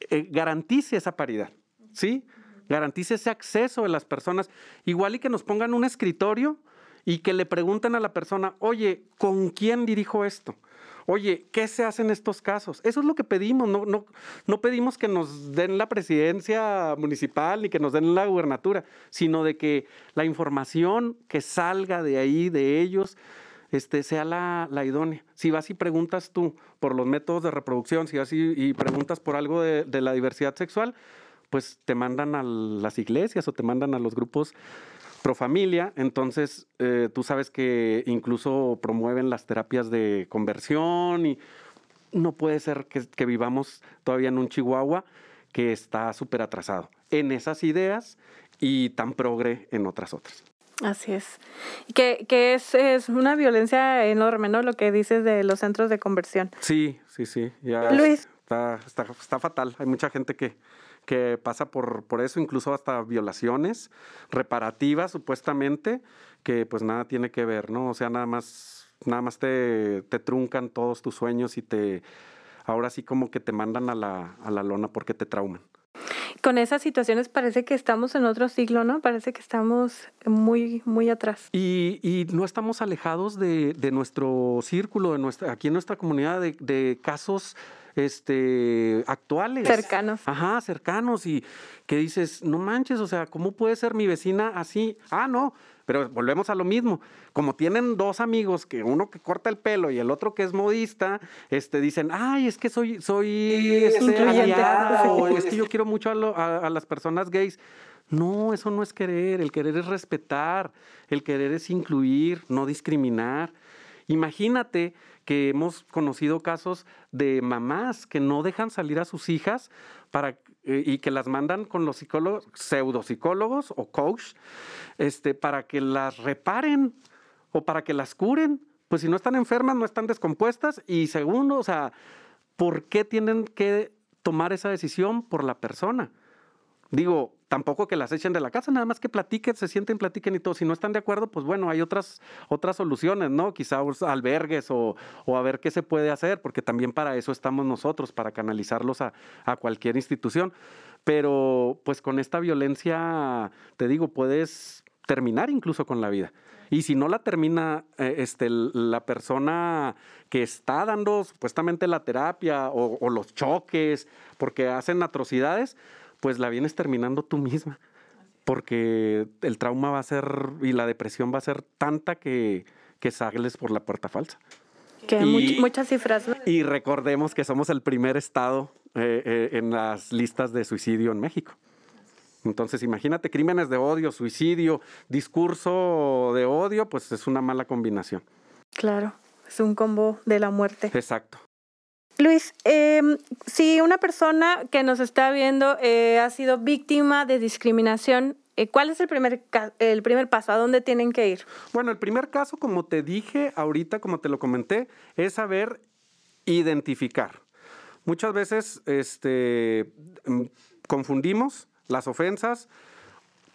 [SPEAKER 2] eh, garantice esa paridad, ¿sí? Garantice ese acceso de las personas. Igual y que nos pongan un escritorio y que le pregunten a la persona, oye, ¿con quién dirijo esto? Oye, ¿qué se hace en estos casos? Eso es lo que pedimos, no, no, no pedimos que nos den la presidencia municipal ni que nos den la gubernatura, sino de que la información que salga de ahí, de ellos, este, sea la, idónea. Si vas y preguntas tú por los métodos de reproducción, si vas y, preguntas por algo de, la diversidad sexual, pues te mandan a las iglesias o te mandan a los grupos pro familia. Entonces, eh, tú sabes que incluso promueven las terapias de conversión y no puede ser que, que vivamos todavía en un Chihuahua que está súper atrasado en esas ideas y tan progre en otras otras.
[SPEAKER 1] Así es. Que, que es, es, una violencia enorme, ¿no? Lo que dices de los centros de conversión.
[SPEAKER 2] Sí, sí, sí. Ya
[SPEAKER 1] Luis.
[SPEAKER 2] Está, está, está fatal. Hay mucha gente que, que pasa por, por eso, incluso hasta violaciones reparativas, supuestamente, que pues nada tiene que ver, ¿no? O sea, nada más, nada más te, te truncan todos tus sueños y te, ahora sí como que te mandan a la, a la lona porque te trauman
[SPEAKER 1] con esas situaciones parece que estamos en otro siglo, ¿no? Parece que estamos muy, muy atrás.
[SPEAKER 2] Y, y no estamos alejados de, de, nuestro círculo, de nuestra, aquí en nuestra comunidad, de, de casos este, actuales.
[SPEAKER 1] Cercanos.
[SPEAKER 2] Ajá, cercanos. Y que dices, no manches, o sea, ¿cómo puede ser mi vecina así? Ah, no, pero volvemos a lo mismo. Como tienen dos amigos, que uno que corta el pelo y el otro que es modista, este, dicen, ay, es que soy, soy este, o es que yo quiero mucho a, lo, a, a las personas gays. No, eso no es querer. El querer es respetar. El querer es incluir, no discriminar. Imagínate que hemos conocido casos de mamás que no dejan salir a sus hijas para, eh, y que las mandan con los psicólogos, pseudopsicólogos o coach, este, para que las reparen o para que las curen. Pues si no están enfermas, no están descompuestas. Y segundo, o sea, ¿por qué tienen que tomar esa decisión por la persona? Digo, tampoco que las echen de la casa, nada más que platiquen, se sienten, platiquen y todo. Si no están de acuerdo, pues bueno, hay otras, otras soluciones, ¿no? Quizá albergues o, a ver qué se puede hacer, porque también para eso estamos nosotros, para canalizarlos a, cualquier institución. Pero pues con esta violencia, te digo, puedes terminar incluso con la vida. Y si no la termina eh, este, la persona que está dando supuestamente la terapia o, o, los choques, porque hacen atrocidades, pues la vienes terminando tú misma. Porque el trauma va a ser y la depresión va a ser tanta que, que sales por la puerta falsa.
[SPEAKER 1] Que muchas cifras.
[SPEAKER 2] Y recordemos que somos el primer estado eh, eh, en las listas de suicidio en México. Entonces, imagínate, crímenes de odio, suicidio, discurso de odio, pues es una mala combinación.
[SPEAKER 1] Claro, es un combo de la muerte.
[SPEAKER 2] Exacto.
[SPEAKER 1] Luis, em, si una persona que nos está viendo eh, ha sido víctima de discriminación, eh, ¿cuál es el primer, el primer paso? ¿A dónde tienen que ir?
[SPEAKER 2] Bueno, el primer caso, como te dije ahorita, como te lo comenté, es saber identificar. Muchas veces este, mm, confundimos las ofensas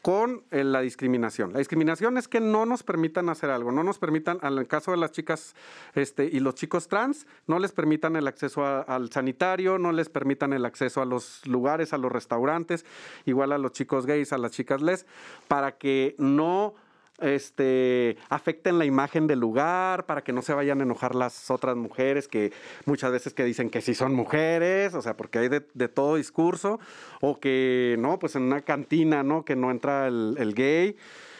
[SPEAKER 2] con eh, la discriminación. La discriminación es que no nos permitan hacer algo, no nos permitan, en el caso de las chicas este, y los chicos trans, no les permitan el acceso al sanitario, no les permitan el acceso a los lugares, a los restaurantes, igual a los chicos gays, a las chicas les, para que no este, afecten la imagen del lugar, para que no se vayan a enojar las otras mujeres que muchas veces que dicen que sí son mujeres, o sea, porque hay de, todo discurso, o que no, pues en una cantina, ¿no? Que no entra el, gay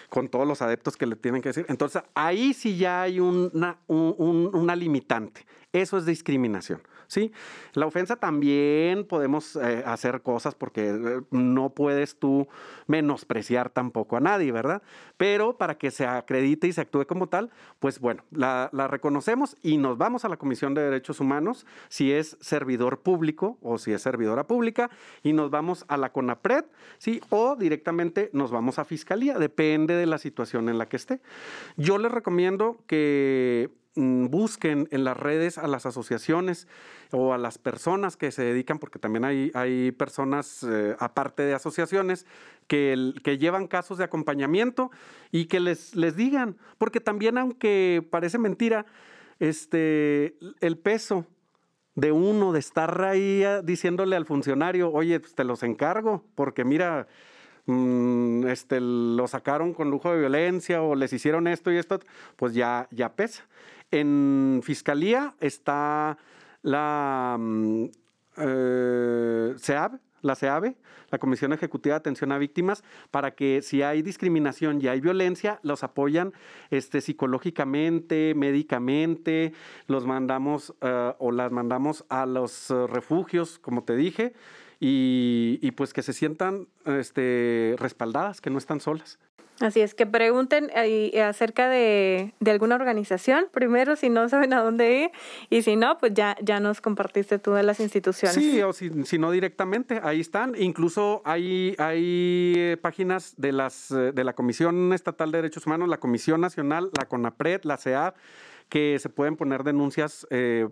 [SPEAKER 2] con todos los adeptos que le tienen que decir. Entonces, ahí sí ya hay una, una limitante. Eso es discriminación. ¿Sí? La ofensa también podemos eh, hacer cosas porque eh, no puedes tú menospreciar tampoco a nadie, ¿verdad? Pero para que se acredite y se actúe como tal, pues bueno, la, reconocemos y nos vamos a la Comisión de Derechos Humanos si es servidor público o si es servidora pública y nos vamos a la CONAPRED, ¿sí? O directamente nos vamos a Fiscalía, depende de la situación en la que esté. Yo les recomiendo que busquen en las redes a las asociaciones o a las personas que se dedican, porque también hay, hay personas, eh, aparte de asociaciones, que, que, llevan casos de acompañamiento y que les, les digan, porque también aunque parece mentira, este, el peso de uno de estar ahí ah, diciéndole al funcionario, oye, pues te los encargo, porque mira, mm, este, lo sacaron con lujo de violencia o les hicieron esto y esto, pues ya, ya pesa. En Fiscalía está la mm, eh, SEAB, la la Comisión Ejecutiva de Atención a Víctimas, para que si hay discriminación y hay violencia, los apoyan este, psicológicamente, médicamente, los mandamos eh, o las mandamos a los refugios, como te dije, y, y, pues que se sientan este, respaldadas, que no están solas.
[SPEAKER 1] Así es, que pregunten eh, acerca de, alguna organización primero si no saben a dónde ir y si no, pues ya, ya nos compartiste tú de las instituciones.
[SPEAKER 2] Sí, o si, no directamente, ahí están. Incluso hay, hay eh, páginas de, las, eh, de la Comisión Estatal de Derechos Humanos, la Comisión Nacional, la CONAPRED, la CEA que se pueden poner denuncias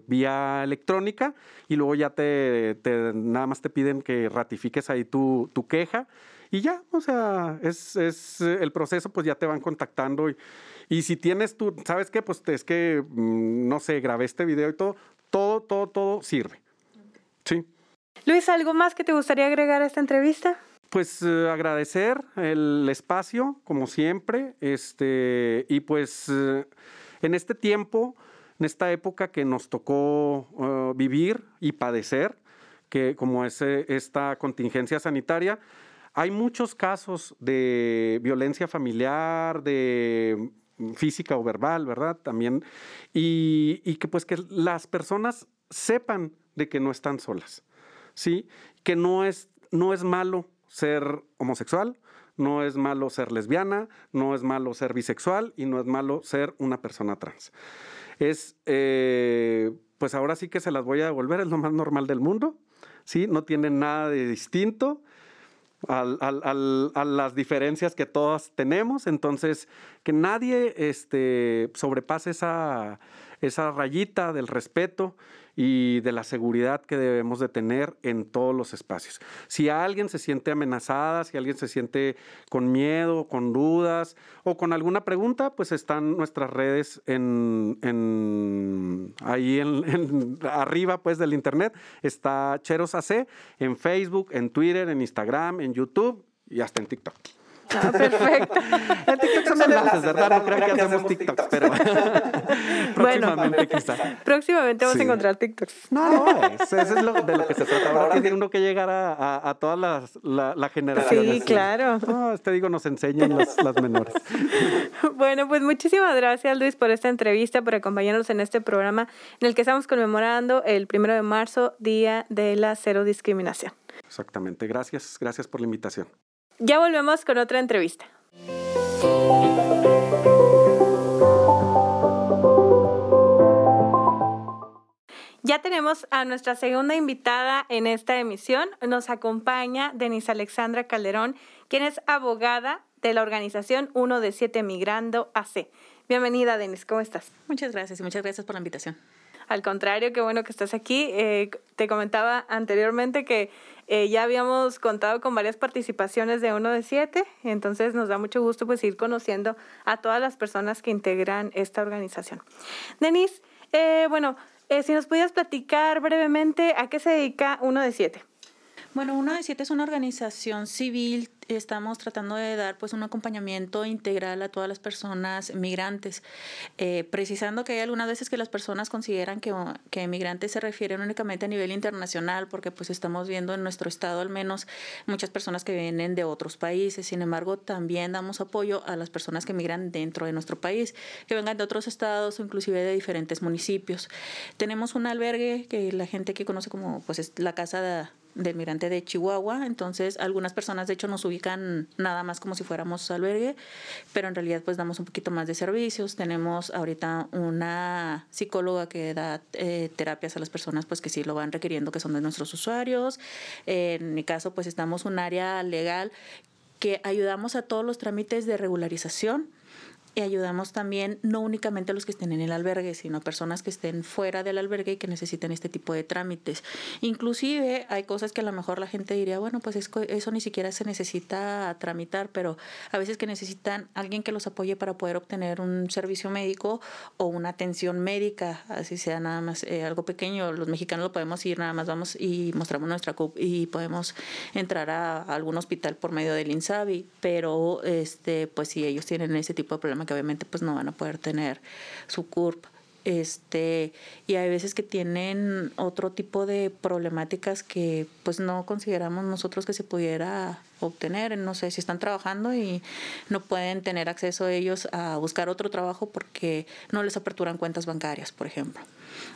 [SPEAKER 2] vía electrónica y luego ya te, te, nada más te piden que ratifiques ahí tu, tu queja y ya, o sea, es, es eh, el proceso, pues ya te van contactando. Y, y si tienes tú, ¿sabes qué? Pues es que, mm, no sé, grabé este video y todo, todo, todo, todo sirve. Sí.
[SPEAKER 1] Luis, ¿algo más que te gustaría agregar a esta entrevista?
[SPEAKER 2] Pues eh, agradecer el espacio, como siempre, este, y pues eh, en este tiempo, en esta época que nos tocó vivir y padecer, que como es esta contingencia sanitaria, hay muchos casos de violencia familiar, de física o verbal, ¿verdad? También. Y, que pues que las personas sepan de que no están solas, ¿sí? Que no es, no es malo ser homosexual, no es malo ser lesbiana, no es malo ser bisexual y no es malo ser una persona trans. Es, eh, pues ahora sí que se las voy a devolver, es lo más normal del mundo, ¿sí? No tiene nada de distinto a las diferencias que todas tenemos, entonces que nadie este, sobrepase esa, esa rayita del respeto y de la seguridad que debemos de tener en todos los espacios. Si alguien se siente amenazada, si alguien se siente con miedo, con dudas o con alguna pregunta, pues están nuestras redes en, ahí en, arriba pues del internet. Está Cheros AC en Facebook, en Twitter, en Instagram, en YouTube y hasta en TikTok.
[SPEAKER 1] Ah, perfecto.
[SPEAKER 2] en TikTok son enlaces, ¿verdad? No creo que hacemos TikToks, pero próximamente quizá.
[SPEAKER 1] Próximamente vamos a encontrar TikToks.
[SPEAKER 2] No, no, eso, es lo, de lo que se trata. Ahora tiene uno que llegar a, a, todas las la, generaciones.
[SPEAKER 1] Sí, claro.
[SPEAKER 2] No, te digo, nos enseñan las, las menores.
[SPEAKER 1] Bueno, pues muchísimas gracias, Luis, por esta entrevista, por acompañarnos en este programa en el que estamos conmemorando el primero de marzo, Día de la Cero Discriminación.
[SPEAKER 2] Exactamente. Gracias, gracias por la invitación.
[SPEAKER 1] Ya volvemos con otra entrevista. Ya tenemos a nuestra segunda invitada en esta emisión. Nos acompaña Denise Alexandra Calderón, quien es abogada de la organización 1 de 7 Migrando AC. Bienvenida, Denise, ¿cómo estás?
[SPEAKER 3] Muchas gracias y muchas gracias por la invitación.
[SPEAKER 1] Al contrario, qué bueno que estás aquí. Eh, te comentaba anteriormente que eh, ya habíamos contado con varias participaciones de uno de siete, entonces nos da mucho gusto pues ir conociendo a todas las personas que integran esta organización. Denise, eh, bueno, si nos pudieras platicar brevemente a qué se dedica uno de siete.
[SPEAKER 3] Bueno, uno de siete es una organización civil estamos tratando de dar pues un acompañamiento integral a todas las personas migrantes, eh, precisando que hay algunas veces que las personas consideran que, que migrantes se refieren únicamente a nivel internacional, porque pues estamos viendo en nuestro estado al menos muchas personas que vienen de otros países, sin embargo también damos apoyo a las personas que migran dentro de nuestro país, que vengan de otros estados o inclusive de diferentes municipios. Tenemos un albergue que la gente que conoce como pues es la casa de del migrante de Chihuahua, entonces algunas personas de hecho nos ubican nada más como si fuéramos albergue, pero en realidad pues damos un poquito más de servicios, tenemos ahorita una psicóloga que da eh, terapias a las personas pues que sí lo van requiriendo que son de nuestros usuarios, en mi caso pues estamos un área legal que ayudamos a todos los trámites de regularización, y ayudamos también no únicamente a los que estén en el albergue, sino personas que estén fuera del albergue y que necesiten este tipo de trámites. Inclusive hay cosas que a lo mejor la gente diría, bueno, pues eso ni siquiera se necesita tramitar, pero a veces que necesitan alguien que los apoye para poder obtener un servicio médico o una atención médica, así sea nada más eh, algo pequeño. Los mexicanos lo podemos ir, nada más vamos y mostramos nuestra CUP y podemos entrar a, algún hospital por medio del INSABI, pero este, pues si ellos tienen ese tipo de problemas, que obviamente pues no van a poder tener su CURP. Este, y hay veces que tienen otro tipo de problemáticas que pues no consideramos nosotros que se pudiera obtener. No sé si están trabajando y no pueden tener acceso ellos a buscar otro trabajo porque no les aperturan cuentas bancarias, por ejemplo.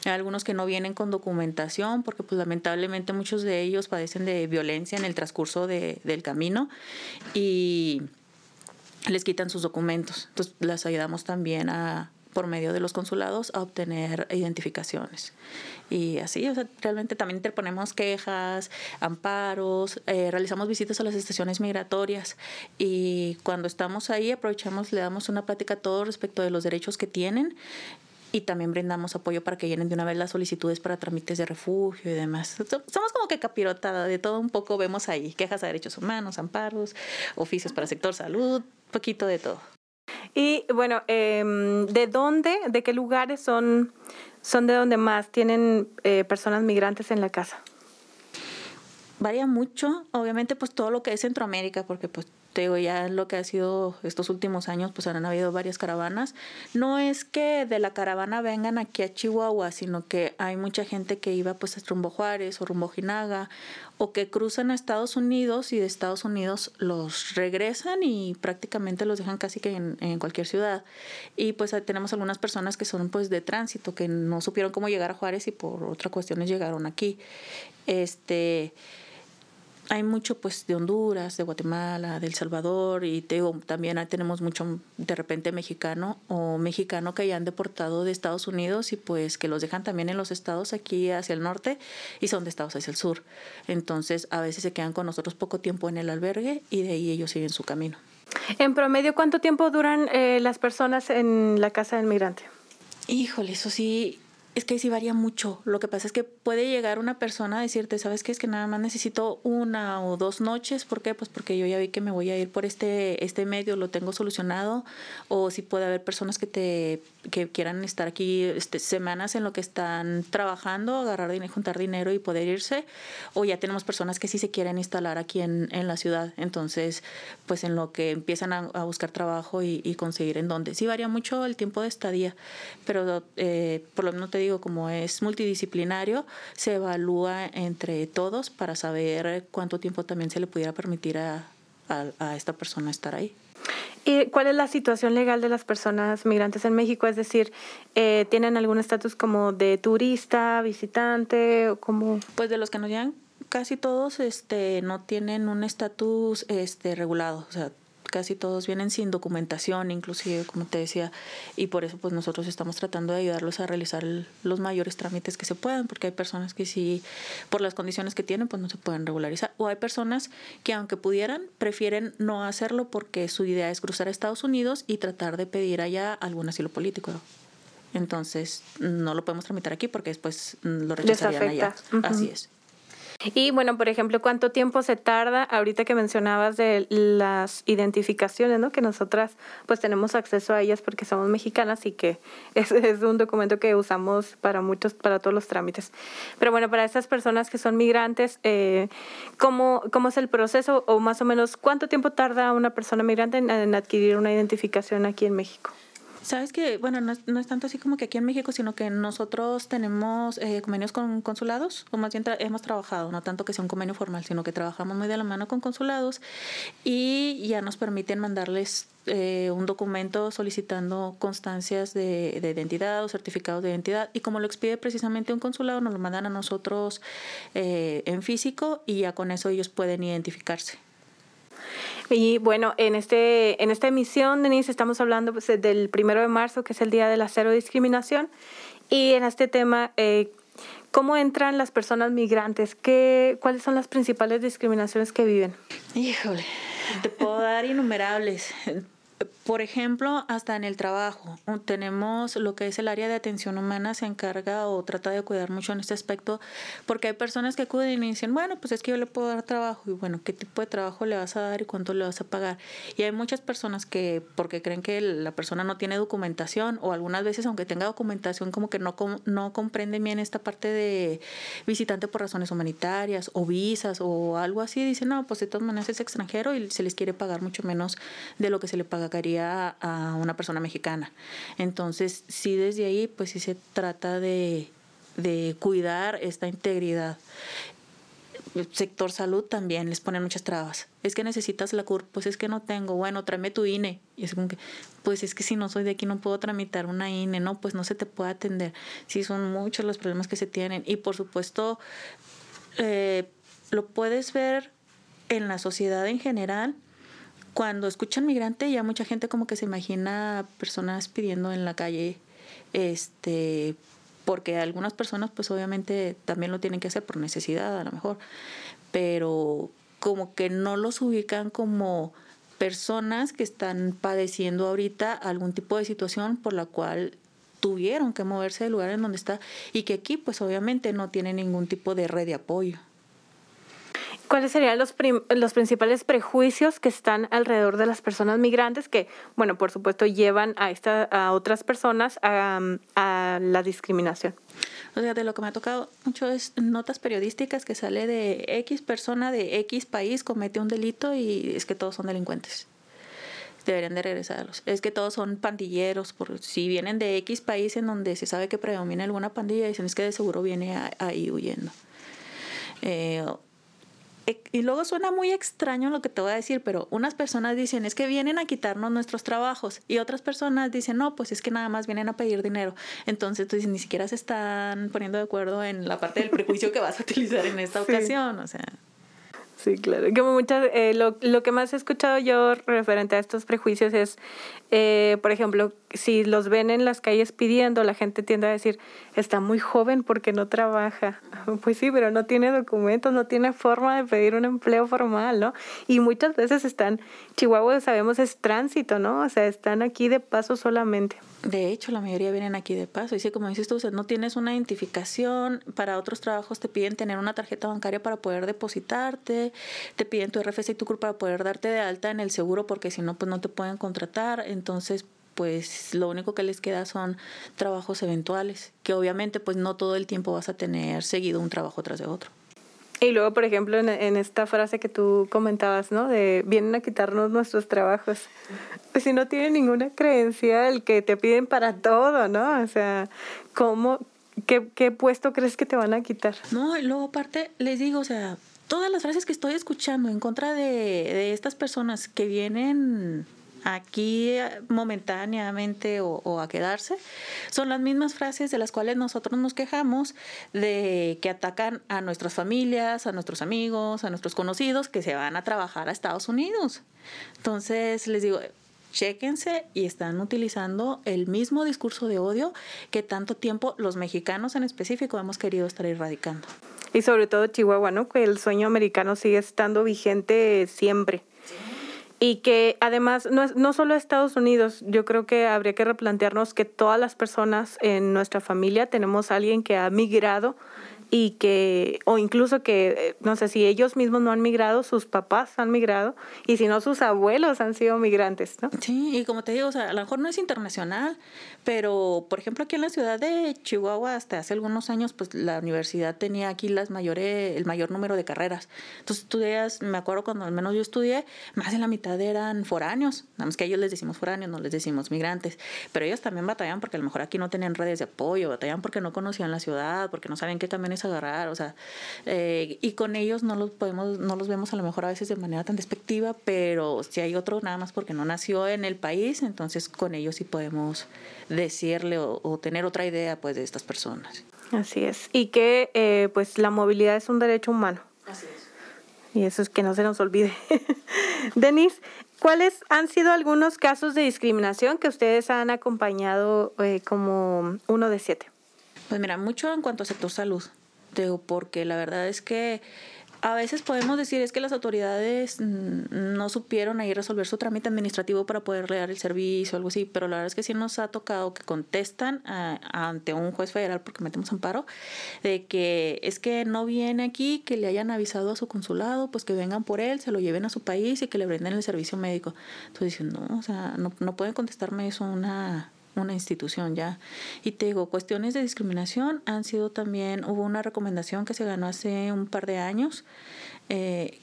[SPEAKER 3] Hay algunos que no vienen con documentación porque pues lamentablemente muchos de ellos padecen de violencia en el transcurso de, del camino y les quitan sus documentos. Entonces, las ayudamos también a por medio de los consulados a obtener identificaciones. Y así, o sea, realmente también interponemos quejas, amparos, eh, realizamos visitas a las estaciones migratorias y cuando estamos ahí aprovechamos, le damos una plática a todos respecto de los derechos que tienen y también brindamos apoyo para que llenen de una vez las solicitudes para trámites de refugio y demás. Somos como que capirotada de todo un poco, vemos ahí quejas a derechos humanos, amparos, oficios para sector salud, poquito de todo.
[SPEAKER 1] Y bueno, em, ¿de dónde, de qué lugares son, son de donde más tienen eh, personas migrantes en la casa?
[SPEAKER 3] Varía mucho, obviamente pues todo lo que es Centroamérica, porque pues te digo, ya lo que ha sido estos últimos años, pues han habido varias caravanas. No es que de la caravana vengan aquí a Chihuahua, sino que hay mucha gente que iba pues a Rumbo Juárez o Rumbo Jinaga, o que cruzan a Estados Unidos y de Estados Unidos los regresan y prácticamente los dejan casi que en, en cualquier ciudad. Y pues tenemos algunas personas que son pues de tránsito, que no supieron cómo llegar a Juárez y por otras cuestiones llegaron aquí. Este hay mucho pues de Honduras, de Guatemala, de El Salvador y también tenemos mucho de repente mexicano o mexicano que ya han deportado de Estados Unidos y pues que los dejan también en los estados aquí hacia el norte y son de estados hacia el sur. Entonces a veces se quedan con nosotros poco tiempo en el albergue y de ahí ellos siguen su camino.
[SPEAKER 1] En promedio, ¿cuánto tiempo duran eh, las personas en la casa del migrante?
[SPEAKER 3] Híjole, eso sí, Es que sí varía mucho. Lo que pasa es que puede llegar una persona a decirte, ¿sabes qué? Es que nada más necesito una o dos noches. ¿Por qué? Pues porque yo ya vi que me voy a ir por este, este medio, lo tengo solucionado. O si puede haber personas que te que quieran estar aquí este, semanas en lo que están trabajando, agarrar dinero, juntar dinero y poder irse. O ya tenemos personas que sí se quieren instalar aquí en, en la ciudad. Entonces, pues en lo que empiezan a, buscar trabajo y, y, conseguir en dónde. Sí varía mucho el tiempo de estadía, pero eh, por lo menos te digo, como es multidisciplinario, se evalúa entre todos para saber cuánto tiempo también se le pudiera permitir a, a, a esta persona estar ahí.
[SPEAKER 1] ¿Y cuál es la situación legal de las personas migrantes en México? Es decir, eh, ¿tienen algún estatus como de turista, visitante o como...?
[SPEAKER 3] Pues de los que nos llegan, casi todos este, no tienen un estatus este, regulado. O sea, casi todos vienen sin documentación, inclusive, como te decía, y por eso pues nosotros estamos tratando de ayudarlos a realizar los mayores trámites que se puedan, porque hay personas que sí, por las condiciones que tienen, pues no se pueden regularizar, o hay personas que aunque pudieran, prefieren no hacerlo porque su idea es cruzar a Estados Unidos y tratar de pedir allá algún asilo político. Entonces, no lo podemos tramitar aquí porque después lo rechazarían allá. Uh -huh. Así es.
[SPEAKER 1] Y bueno, por ejemplo, ¿cuánto tiempo se tarda ahorita que mencionabas de las identificaciones, ¿no? Que nosotras pues tenemos acceso a ellas porque somos mexicanas y que es, es, un documento que usamos para muchos, para todos los trámites. Pero bueno, para esas personas que son migrantes, eh, ¿cómo, ¿cómo es el proceso o más o menos cuánto tiempo tarda una persona migrante en, en adquirir una identificación aquí en México?
[SPEAKER 3] Sabes que, bueno, no es, no es, tanto así como que aquí en México, sino que nosotros tenemos eh, convenios con consulados, o más bien tra hemos trabajado, no tanto que sea un convenio formal, sino que trabajamos muy de la mano con consulados y ya nos permiten mandarles eh, un documento solicitando constancias de, de, identidad o certificados de identidad y como lo expide precisamente un consulado, nos lo mandan a nosotros eh, en físico y ya con eso ellos pueden identificarse.
[SPEAKER 1] Y bueno, en, este, en esta emisión, Denise, estamos hablando pues, del primero de marzo, que es el Día de la Cero Discriminación. Y en este tema, eh, ¿cómo entran las personas migrantes? ¿Qué, ¿Cuáles son las principales discriminaciones que viven?
[SPEAKER 3] Híjole, te puedo dar innumerables por ejemplo, hasta en el trabajo, tenemos lo que es el área de atención humana, se encarga o trata de cuidar mucho en este aspecto, porque hay personas que acuden y dicen, bueno, pues es que yo le puedo dar trabajo, y bueno, ¿qué tipo de trabajo le vas a dar y cuánto le vas a pagar? Y hay muchas personas que, porque creen que la persona no tiene documentación, o algunas veces, aunque tenga documentación, como que no, no comprenden bien esta parte de visitante por razones humanitarias, o visas, o algo así, dicen, no, pues de todas maneras es extranjero y se les quiere pagar mucho menos de lo que se le pagaría a una persona mexicana. Entonces, sí, desde ahí, pues sí se trata de, de cuidar esta integridad. El sector salud también les ponen muchas trabas. Es que necesitas la CUR, pues es que no tengo. Bueno, tráeme tu INE. Y es como que, pues es que si no soy de aquí no puedo tramitar una INE, no, pues no se te puede atender. Sí, son muchos los problemas que se tienen. Y por supuesto, eh, lo puedes ver en la sociedad en general, cuando escuchan migrante ya mucha gente como que se imagina personas pidiendo en la calle este porque algunas personas pues obviamente también lo tienen que hacer por necesidad a lo mejor pero como que no los ubican como personas que están padeciendo ahorita algún tipo de situación por la cual tuvieron que moverse del lugar en donde está y que aquí pues obviamente no tiene ningún tipo de red de apoyo.
[SPEAKER 1] ¿Cuáles serían los, los principales prejuicios que están alrededor de las personas migrantes que, bueno, por supuesto, llevan a, esta, a otras personas a, a la discriminación?
[SPEAKER 3] O sea, de lo que me ha tocado mucho es notas periodísticas que sale de X persona de X país comete un delito y es que todos son delincuentes deberían de regresarlos. Es que todos son pandilleros, por, si vienen de X país en donde se sabe que predomina alguna pandilla, dicen es que de seguro viene ahí huyendo. Eh, y luego suena muy extraño lo que te voy a decir, pero unas personas dicen es que vienen a quitarnos nuestros trabajos y otras personas dicen no, pues es que nada más vienen a pedir dinero. Entonces, tú dices, ni siquiera se están poniendo de acuerdo en la parte del prejuicio que vas a utilizar en esta sí. ocasión, o sea.
[SPEAKER 1] Sí, claro. Como muchas, eh, lo, lo, que más he escuchado yo referente a estos prejuicios es, eh, por ejemplo, si los ven en las calles pidiendo, la gente tiende a decir, está muy joven porque no trabaja. Pues sí, pero no tiene documentos, no tiene forma de pedir un empleo formal, ¿no? Y muchas veces están, Chihuahua sabemos es tránsito, ¿no? O sea, están aquí de paso solamente.
[SPEAKER 3] De hecho, la mayoría vienen aquí de paso. Y sí, como dices tú, o no tienes una identificación. Para otros trabajos te piden tener una tarjeta bancaria para poder depositarte. Te piden tu RFC y tu CUR para poder darte de alta en el seguro porque si no, pues no te pueden contratar. Entonces, pues lo único que les queda son trabajos eventuales, que obviamente pues no todo el tiempo vas a tener seguido un trabajo tras de otro.
[SPEAKER 1] Y luego, por ejemplo, en, en, esta frase que tú comentabas, ¿no? De vienen a quitarnos nuestros trabajos. Pues si no tienen ninguna creencia, el que te piden para todo, ¿no? O sea, ¿cómo, qué, qué puesto crees que te van a quitar?
[SPEAKER 3] No, y luego aparte les digo, o sea, todas las frases que estoy escuchando en contra de, de estas personas que vienen aquí eh, momentáneamente o, a quedarse, son las mismas frases de las cuales nosotros nos quejamos de que atacan a nuestras familias, a nuestros amigos, a nuestros conocidos que se van a trabajar a Estados Unidos. Entonces les digo, chéquense y están utilizando el mismo discurso de odio que tanto tiempo los mexicanos en específico hemos querido estar erradicando.
[SPEAKER 1] Y sobre todo Chihuahua, ¿no? Que el sueño americano sigue estando vigente siempre. Y que además no, es, no solo Estados Unidos, yo creo que habría que replantearnos que todas las personas en nuestra familia tenemos a alguien que ha migrado y que, o incluso que, eh, no sé, si ellos mismos no han migrado, sus papás han migrado, y si no, sus abuelos han sido migrantes, ¿no?
[SPEAKER 3] Sí, y como te digo, o sea, a lo mejor no es internacional, pero, por ejemplo, aquí en la ciudad de Chihuahua, hasta hace algunos años, pues la universidad tenía aquí las mayores, el mayor número de carreras. Entonces, estudias, me acuerdo cuando al menos yo estudié, más de la mitad eran foráneos, nada más que a ellos les decimos foráneos, no les decimos migrantes, pero ellos también batallaban porque a lo mejor aquí no tenían redes de apoyo, batallaban porque no conocían la ciudad, porque no sabían qué agarrar, o sea, eh, y con ellos no los podemos, no los vemos a lo mejor a veces de manera tan despectiva, pero si hay otro nada más porque no nació en el país, entonces con ellos sí podemos decirle o, tener otra idea pues de estas personas.
[SPEAKER 1] Así es. Y que eh, pues la movilidad es un derecho humano.
[SPEAKER 3] Así es.
[SPEAKER 1] Y eso es que no se nos olvide. Denise, ¿cuáles han sido algunos casos de discriminación que ustedes han acompañado eh, como uno de siete?
[SPEAKER 3] Pues mira, mucho en cuanto a sector salud, digo, porque la verdad es que a veces podemos decir es que las autoridades no supieron ahí resolver su trámite administrativo para poder dar el servicio o algo así, pero la verdad es que sí nos ha tocado que contestan ante un juez federal porque metemos amparo de que es que no viene aquí, que le hayan avisado a su consulado, pues que vengan por él, se lo lleven a su país y que le brinden el servicio médico. Entonces dicen, no, o sea, no, no pueden contestarme eso una una institución ya. Y te digo, cuestiones de discriminación han sido también, hubo una recomendación que se ganó hace un par de años, eh,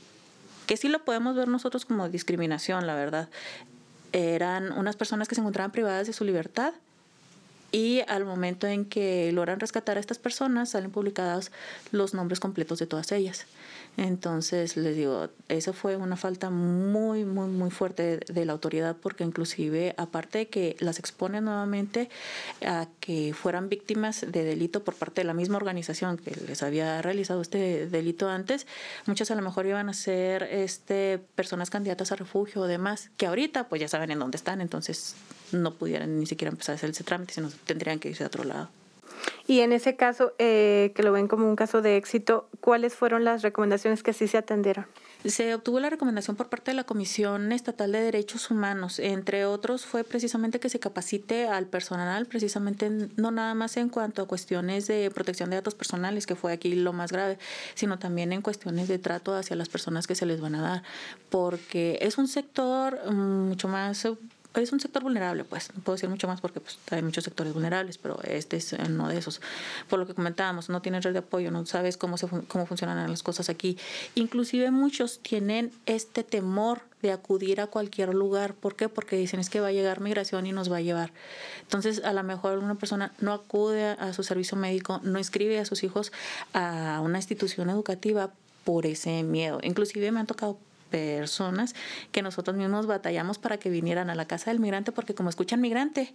[SPEAKER 3] que sí lo podemos ver nosotros como discriminación, la verdad. Eran unas personas que se encontraban privadas de su libertad y al momento en que logran rescatar a estas personas salen publicados los nombres completos de todas ellas. Entonces, les digo, eso fue una falta muy, muy, muy fuerte de, la autoridad porque inclusive, aparte de que las expone nuevamente a que fueran víctimas de delito por parte de la misma organización que les había realizado este delito antes, muchas a lo mejor iban a ser este, personas candidatas a refugio o demás, que ahorita pues ya saben en dónde están, entonces no pudieran ni siquiera empezar a hacer ese trámite, sino tendrían que irse a otro lado.
[SPEAKER 1] Y en ese caso, eh, que lo ven como un caso de éxito, ¿cuáles fueron las recomendaciones que sí se atendieron?
[SPEAKER 3] Se obtuvo la recomendación por parte de la Comisión Estatal de Derechos Humanos. Entre otros, fue precisamente que se capacite al personal, precisamente no nada más en cuanto a cuestiones de protección de datos personales, que fue aquí lo más grave, sino también en cuestiones de trato hacia las personas que se les van a dar, porque es un sector mm, mucho más es un sector vulnerable, pues, no puedo decir mucho más porque pues, hay muchos sectores vulnerables, pero este es uno de esos. Por lo que comentábamos, no tienes red de apoyo, no sabes cómo, se, cómo funcionan las cosas aquí. Inclusive muchos tienen este temor de acudir a cualquier lugar. ¿Por qué? Porque dicen es que va a llegar migración y nos va a llevar. Entonces, a lo mejor una persona no acude a su servicio médico, no inscribe a sus hijos a una institución educativa por ese miedo. Inclusive me han tocado personas que nosotros mismos batallamos para que vinieran a la casa del migrante porque como escuchan migrante,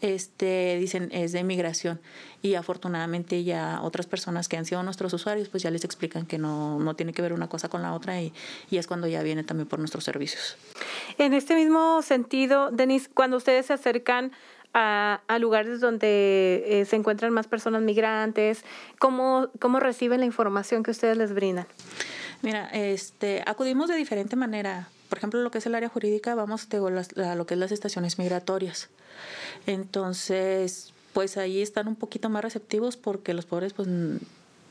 [SPEAKER 3] este, dicen es de migración. Y afortunadamente ya otras personas que han sido nuestros usuarios, pues ya les explican que no, no tiene que ver una cosa con la otra y, y es cuando ya viene también por nuestros servicios.
[SPEAKER 1] En este mismo sentido, Denise, cuando ustedes se acercan a, a lugares donde eh, se encuentran más personas migrantes, ¿cómo, ¿cómo reciben la información que ustedes les brindan?
[SPEAKER 3] Mira, este, acudimos de diferente manera. Por ejemplo, lo que es el área jurídica, vamos a lo que es las estaciones migratorias. Entonces, pues ahí están un poquito más receptivos porque los pobres pues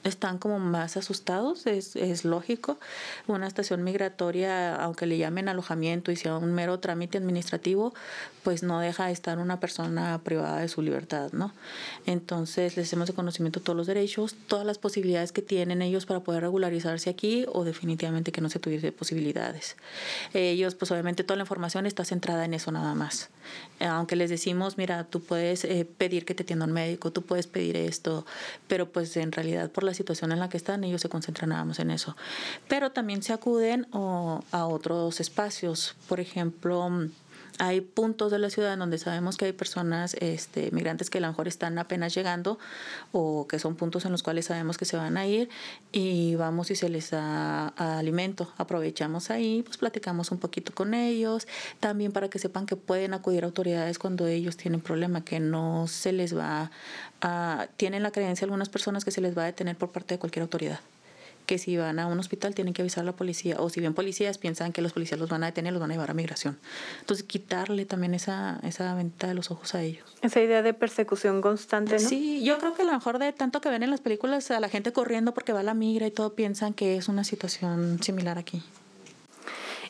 [SPEAKER 3] están como más asustados, es, es, lógico. Una estación migratoria, aunque le llamen alojamiento y sea un mero trámite administrativo, pues no deja de estar una persona privada de su libertad, ¿no? Entonces les hacemos de conocimiento todos los derechos, todas las posibilidades que tienen ellos para poder regularizarse aquí o definitivamente que no se tuviese posibilidades. Ellos, pues obviamente toda la información está centrada en eso nada más. Aunque les decimos, mira, tú puedes eh, pedir que te atienda un médico, tú puedes pedir esto, pero pues en realidad por la situación en la que están, ellos se concentran nada en eso. Pero también se acuden a otros espacios, por ejemplo, hay puntos de la ciudad en donde sabemos que hay personas este, migrantes que a lo mejor están apenas llegando o que son puntos en los cuales sabemos que se van a ir y vamos y se les da alimento. Aprovechamos ahí, pues platicamos un poquito con ellos, también para que sepan que pueden acudir a autoridades cuando ellos tienen problema, que no se les va a... Tienen la creencia algunas personas que se les va a detener por parte de cualquier autoridad que si van a un hospital tienen que avisar a la policía, o si bien policías piensan que los policías los van a detener, los van a llevar a migración. Entonces, quitarle también esa, esa venta de los ojos a ellos.
[SPEAKER 1] Esa idea de persecución constante, ¿no?
[SPEAKER 3] Sí, yo creo que a lo mejor de tanto que ven en las películas a la gente corriendo porque va a la migra y todo, piensan que es una situación similar aquí.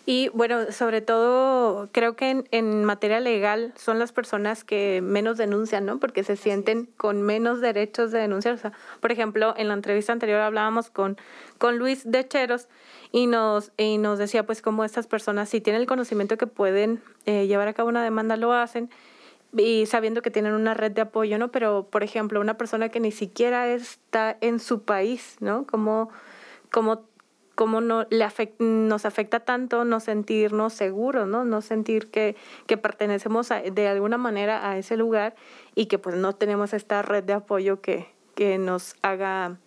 [SPEAKER 1] Y bueno, sobre todo creo que en, en, materia legal son las personas que menos denuncian, ¿no? Porque se sienten con menos derechos de denunciar. O sea, por ejemplo, en la entrevista anterior hablábamos con, con Luis de Cheros y nos, y nos decía pues cómo estas personas si tienen el conocimiento que pueden eh, llevar a cabo una demanda lo hacen y sabiendo que tienen una red de apoyo, ¿no? Pero, por ejemplo, una persona que ni siquiera está en su país, ¿no? Como, como cómo no, le nos afecta tanto no sentirnos seguros, ¿no? No sentir que, que pertenecemos de alguna manera a ese lugar y que pues no tenemos esta red de apoyo que, que nos haga,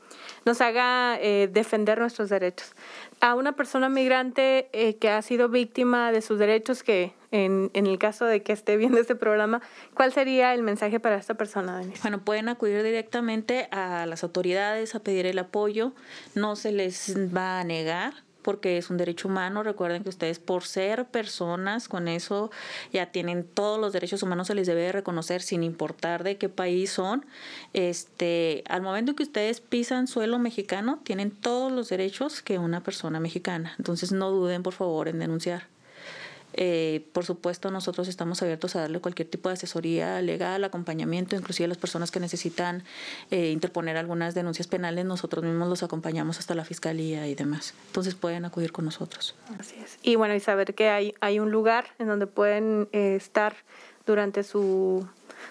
[SPEAKER 1] nos haga eh, defender nuestros derechos. A una persona migrante eh, que ha sido víctima de sus derechos, que en, en, el caso de que esté viendo este programa, ¿cuál sería el mensaje para esta persona, Denise?
[SPEAKER 3] Bueno, pueden acudir directamente a las autoridades a pedir el apoyo, no se les va a negar porque es un derecho humano. Recuerden que ustedes por ser personas con eso ya tienen todos los derechos humanos, se les debe reconocer sin importar de qué país son. Este, al momento que ustedes pisan suelo mexicano, tienen todos los derechos que una persona mexicana. Entonces no duden por favor en denunciar. Eh, por supuesto, nosotros estamos abiertos a darle cualquier tipo de asesoría legal, acompañamiento, inclusive a las personas que necesitan eh, interponer algunas denuncias penales, nosotros mismos los acompañamos hasta la fiscalía y demás. Entonces pueden acudir con nosotros.
[SPEAKER 1] Así es. Y bueno, y saber que hay, hay un lugar en donde pueden eh, estar durante su,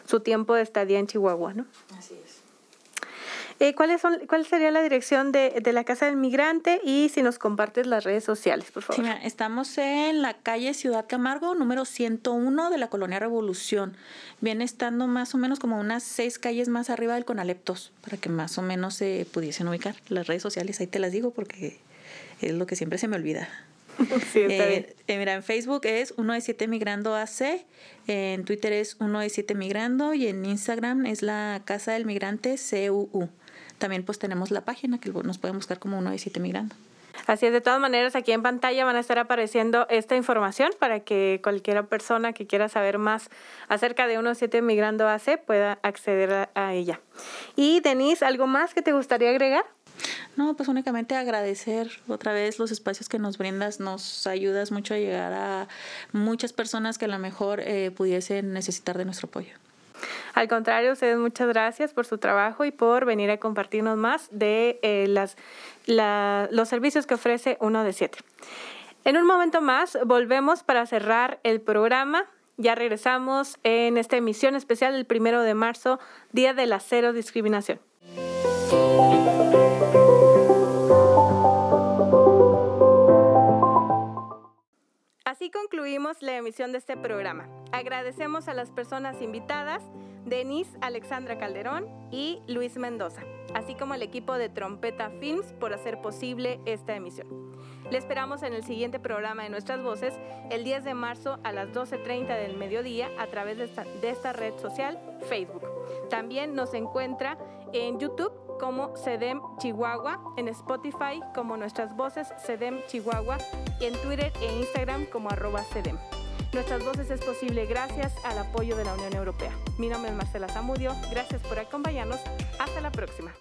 [SPEAKER 1] su tiempo de estadía en Chihuahua, ¿no?
[SPEAKER 3] Así es.
[SPEAKER 1] Eh, ¿cuáles son, ¿Cuál sería la dirección de, de, la Casa del Migrante y si nos compartes las redes sociales, por favor?
[SPEAKER 3] Sí, estamos en la calle Ciudad Camargo, número 101 de la Colonia Revolución. Viene estando más o menos como unas seis calles más arriba del Conaleptos, para que más o menos se pudiesen ubicar. Las redes sociales, ahí te las digo porque es lo que siempre se me olvida.
[SPEAKER 1] Sí, está bien.
[SPEAKER 3] Eh, mira, en Facebook es 1 Migrando AC, en Twitter es 1 Migrando y en Instagram es la Casa del Migrante CUU. También pues tenemos la página que nos pueden buscar como 117 Migrando.
[SPEAKER 1] Así es, de todas maneras aquí en pantalla van a estar apareciendo esta información para que cualquier persona que quiera saber más acerca de 17 Migrando AC pueda acceder a ella. Y Denise, ¿algo más que te gustaría agregar?
[SPEAKER 3] No, pues únicamente agradecer otra vez los espacios que nos brindas, nos ayudas mucho a llegar a muchas personas que a lo mejor eh, pudiesen necesitar de nuestro apoyo.
[SPEAKER 1] Al contrario, ustedes muchas gracias por su trabajo y por venir a compartirnos más de eh, las, los servicios que ofrece uno de siete. En un momento más volvemos para cerrar el programa. Ya regresamos en esta emisión especial del primero de marzo, Día de la Cero Discriminación. Así concluimos la emisión de este programa. Agradecemos a las personas invitadas, Denise Alexandra Calderón y Luis Mendoza, así como al equipo de Trompeta Films por hacer posible esta emisión. Le esperamos en el siguiente programa de Nuestras Voces, el 10 de marzo a las 12.30 del mediodía a través de esta, de esta red social, Facebook. También nos encuentra en YouTube como CEDEM Chihuahua, en Spotify como Nuestras Voces CEDEM Chihuahua y en Twitter e Instagram como arroba CEDEM. Nuestras voces es posible gracias al apoyo de la Unión Europea. Mi nombre es Marcela Zamudio, gracias por acompañarnos, hasta la próxima.